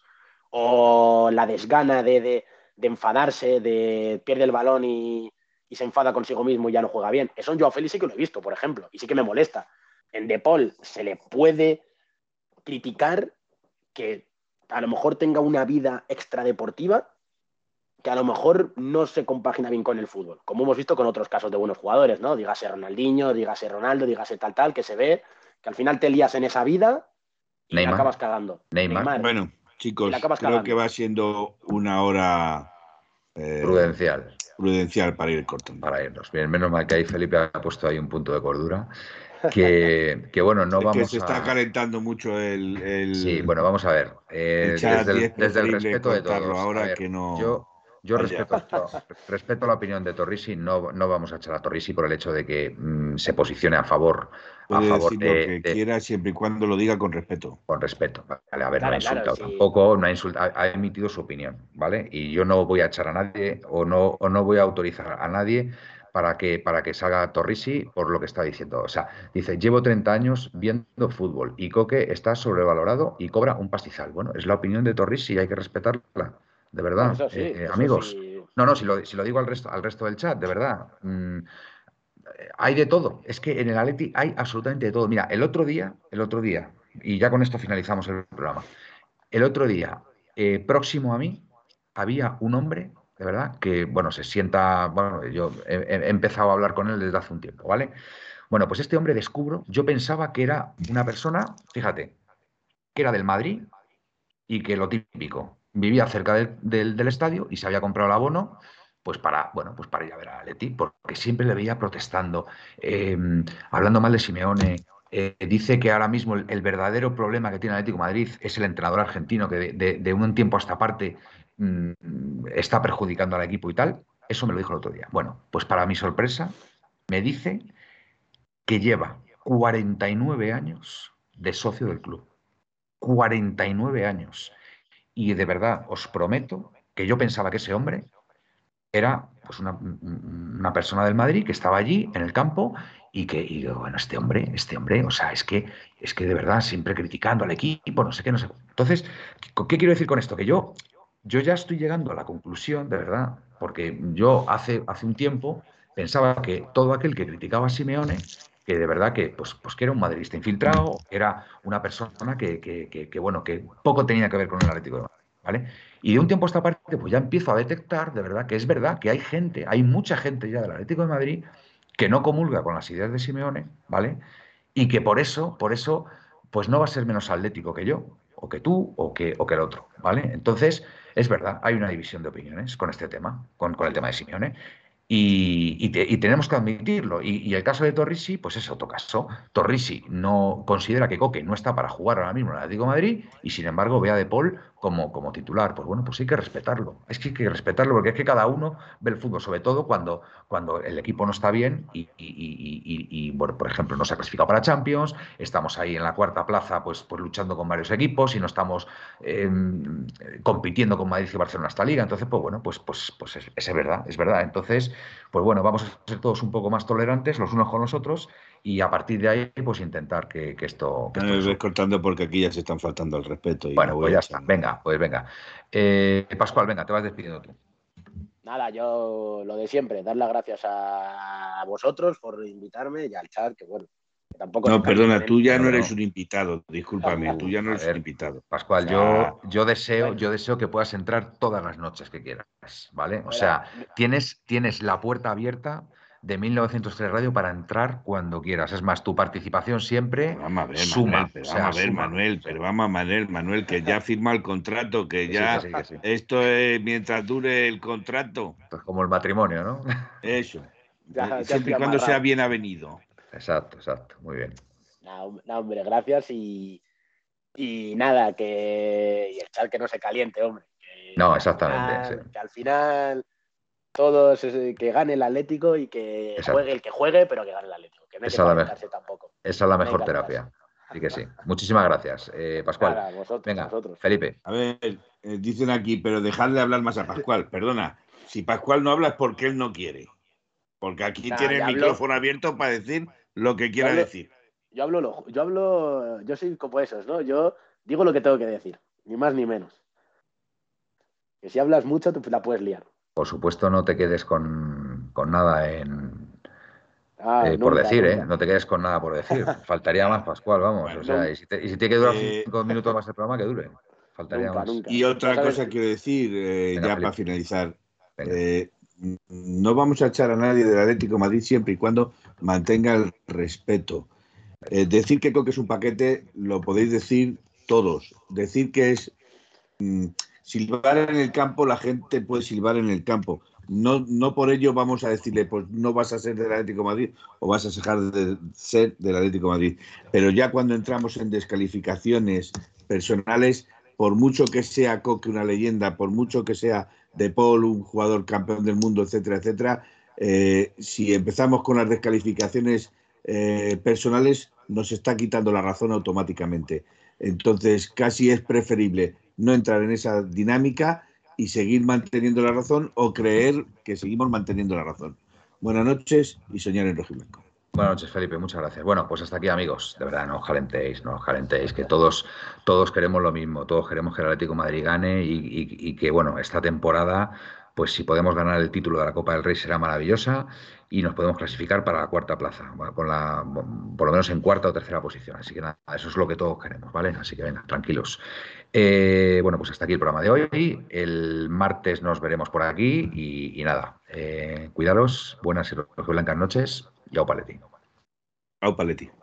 S3: O la desgana de, de- enfadarse, de pierde el balón y, y se enfada consigo mismo y ya no juega bien. Eso en Joao Félix sí que lo he visto, por ejemplo, y sí que me molesta. En De Paul se le puede criticar que a lo mejor tenga una vida extradeportiva que a lo mejor no se compagina bien con el fútbol, como hemos visto con otros casos de buenos jugadores, ¿no? Dígase Ronaldinho, dígase Ronaldo, dígase tal, tal, que se ve que al final te lías en esa vida y
S2: Neymar.
S3: la acabas cagando.
S2: Neymar.
S4: Bueno, chicos, creo
S3: cagando.
S4: que va siendo una hora eh,
S2: Prudencial
S4: prudencial para ir cortando.
S2: para irnos. Bien, menos mal que ahí Felipe ha puesto ahí un punto de cordura. (laughs) Que, que bueno, no
S4: Es que
S2: vamos
S4: se está
S2: a.
S4: calentando mucho el, el-
S2: Sí, bueno, vamos a ver. eh, desde el, desde respeto de todos.
S4: ahora
S2: ver,
S4: que no-
S2: Yo, yo respeto, respeto la opinión de Torrisi, no, no vamos a echar a Torrisi por el hecho de que mm, se posicione a favor, a favor
S4: de, lo que quiera siempre y cuando lo diga con respeto.
S2: Con respeto, vale, a ver, no ha insultado tampoco, no ha, insultado, ha, emitido su opinión, ¿vale? Y yo no voy a echar a nadie o no, o no voy a autorizar a nadie para que, para que salga Torrisi por lo que está diciendo. O sea, dice, llevo 30 años viendo fútbol y Coque está sobrevalorado y cobra un pastizal. Bueno, es la opinión de Torrisi y hay que respetarla de verdad, eh, eh, amigos. No, no, si lo, si lo, digo al resto, al resto del chat, de verdad. Mm, hay de todo. Es que en el Atleti hay absolutamente de todo. Mira, el otro día, el otro día, y ya con esto finalizamos el programa. El otro día, eh, próximo a mí, había un hombre, de verdad, que, bueno, se sienta, bueno, yo he, empezado a hablar con él desde hace un tiempo, ¿vale? Bueno, pues este hombre descubro, yo pensaba que era una persona, fíjate, que era del Madrid y que lo típico, vivía cerca del, estadio y se había comprado el abono pues para, bueno, pues para ir a ver a Leti, porque siempre le veía protestando, em, hablando mal de Simeone. Eh, dice que ahora mismo el, verdadero problema que tiene Atlético Madrid es el entrenador argentino que de, un tiempo a esta parte mm, está perjudicando al equipo y tal. Eso me lo dijo el otro día. Bueno, pues para mi sorpresa, me dice que lleva 49 años de socio del club. 49 años y de verdad, os prometo que yo pensaba que ese hombre era pues una, persona del Madrid que estaba allí en el campo y que, y bueno, este hombre, este hombre, o sea, es que, es que de verdad, siempre criticando al equipo, no sé qué, no sé. Entonces, ¿qué quiero decir con esto? Que yo, yo ya estoy llegando a la conclusión, de verdad, porque yo hace, hace un tiempo pensaba que todo aquel que criticaba a Simeone que de verdad que, pues, pues que era un madridista infiltrado, era una persona que, que, bueno, que poco tenía que ver con el Atlético de Madrid, ¿vale? Y de un tiempo a esta parte, pues ya empiezo a detectar, de verdad, que es verdad que hay gente, hay mucha gente ya del Atlético de Madrid que no comulga con las ideas de Simeone, ¿vale? Y que por eso, por eso, pues no va a ser menos atlético que yo, o que tú, o que, o que el otro, ¿vale? Entonces, es verdad, hay una división de opiniones con este tema, con, con el tema de Simeone. Y, tenemos que admitirlo. Y, el caso de Torrisi, pues es otro caso. Torrisi no considera que Coque no está para jugar ahora mismo en el Atlético Madrid y sin embargo ve a De Paul como, como titular. Pues bueno, pues hay que respetarlo. Es que hay que respetarlo porque es que cada uno ve el fútbol, sobre todo cuando, cuando el equipo no está bien y, bueno, por ejemplo, no se ha clasificado para Champions, estamos ahí en la cuarta plaza pues, pues luchando con varios equipos y no estamos em, compitiendo con Madrid y Barcelona esta liga. Entonces, pues bueno, pues, pues, pues es, es verdad, es verdad. Entonces, pues bueno, vamos a ser todos un poco más tolerantes los unos con los otros y a partir de ahí, pues intentar que, esto...
S4: no me ves cortando porque aquí ya se están faltando el respeto. Y
S2: bueno, pues ya está. Venga, pues venga. Eh, Pascual, venga, te vas despidiendo tú.
S3: Nada, yo lo de siempre, dar las gracias a vosotros por invitarme y al chat, que bueno, Tampoco
S4: no, perdona, tú ya no eres un invitado, discúlpame, tú ya no eres un invitado.
S2: Pascual, yo, yo deseo, yo deseo que puedas entrar todas las noches que quieras, ¿vale? O sea, tienes, tienes la puerta abierta de 1903 Radio para entrar cuando quieras. Es más, tu participación siempre
S4: vamos a ver,
S2: suma.
S4: Manuel, pero vamos a ver, Manuel, pero vamos a Manuel, Manuel, que ya firma el contrato, que ya esto es mientras dure el contrato.
S2: Pues como el matrimonio, ¿no?
S4: Eso. (laughs) siempre y cuando sea bien avenido.
S2: Exacto, exacto, muy bien.
S3: No, hombre, gracias y, y nada, que y el chat que no se caliente, hombre.
S2: no, exactamente.
S3: Que al final todos que gane el Atlético y que juegue el que juegue, pero que gane el Atlético. Que no hay esa, que tampoco.
S2: esa es la mejor terapia. Sí que sí. Muchísimas gracias, eh, Pascual. Venga, Felipe.
S4: A ver, eh, dicen aquí, pero dejadle hablar más a Pascual. Perdona, si Pascual no habla es porque él no quiere. Porque aquí tiene el micrófono abierto para decir lo que quiera decir.
S3: Yo hablo, yo hablo, yo soy como esos, ¿no? Yo digo lo que tengo que decir, ni más ni menos. Que si hablas mucho, tú la puedes liar
S2: por supuesto, no te quedes con, nada en, ah, eh, por decir, ¿eh? No te quedes con nada por decir. (laughs) Faltaría más, Pascual, vamos. o sea, y, si tiene que durar eh, cinco minutos más el programa, que dure. Faltaría más.
S4: Y otra cosa quiero decir, eh, ya para finalizar. no vamos a echar a nadie del Atlético Madrid siempre y cuando mantenga el respeto. decir que Coque es un paquete lo podéis decir todos. Decir que es mm, silbar en el campo, la gente puede silbar en el campo. No, no por ello vamos a decirle, pues no vas a ser del Atlético Madrid o vas a dejar de ser del Atlético Madrid. Pero ya cuando entramos en descalificaciones personales, por mucho que sea Coque una leyenda, por mucho que sea De Paul, un jugador campeón del mundo, etcétera, etcétera. Eh, si empezamos con las descalificaciones eh, personales, nos está quitando la razón automáticamente. Entonces, casi es preferible no entrar en esa dinámica y seguir manteniendo la razón o creer que seguimos manteniendo la razón. Buenas noches y soñar en Rojiblanco.
S2: Buenas noches, Felipe, muchas gracias. Bueno, pues hasta aquí, amigos. De verdad, no os calentéis, no os calentéis, que todos, todos queremos lo mismo, todos queremos que el Atlético Madrid gane y, que, bueno, esta temporada, pues si podemos ganar el título de la Copa del Rey será maravillosa y nos podemos clasificar para la cuarta plaza, con la, por lo menos en cuarta o tercera posición. Así que nada, eso es lo que todos queremos, ¿vale? Así que venga, tranquilos. Eh, bueno, pues hasta aquí el programa de hoy. El martes nos veremos por aquí y, nada, eh, buenas y blancas noches y au paletti.
S4: Au paletti.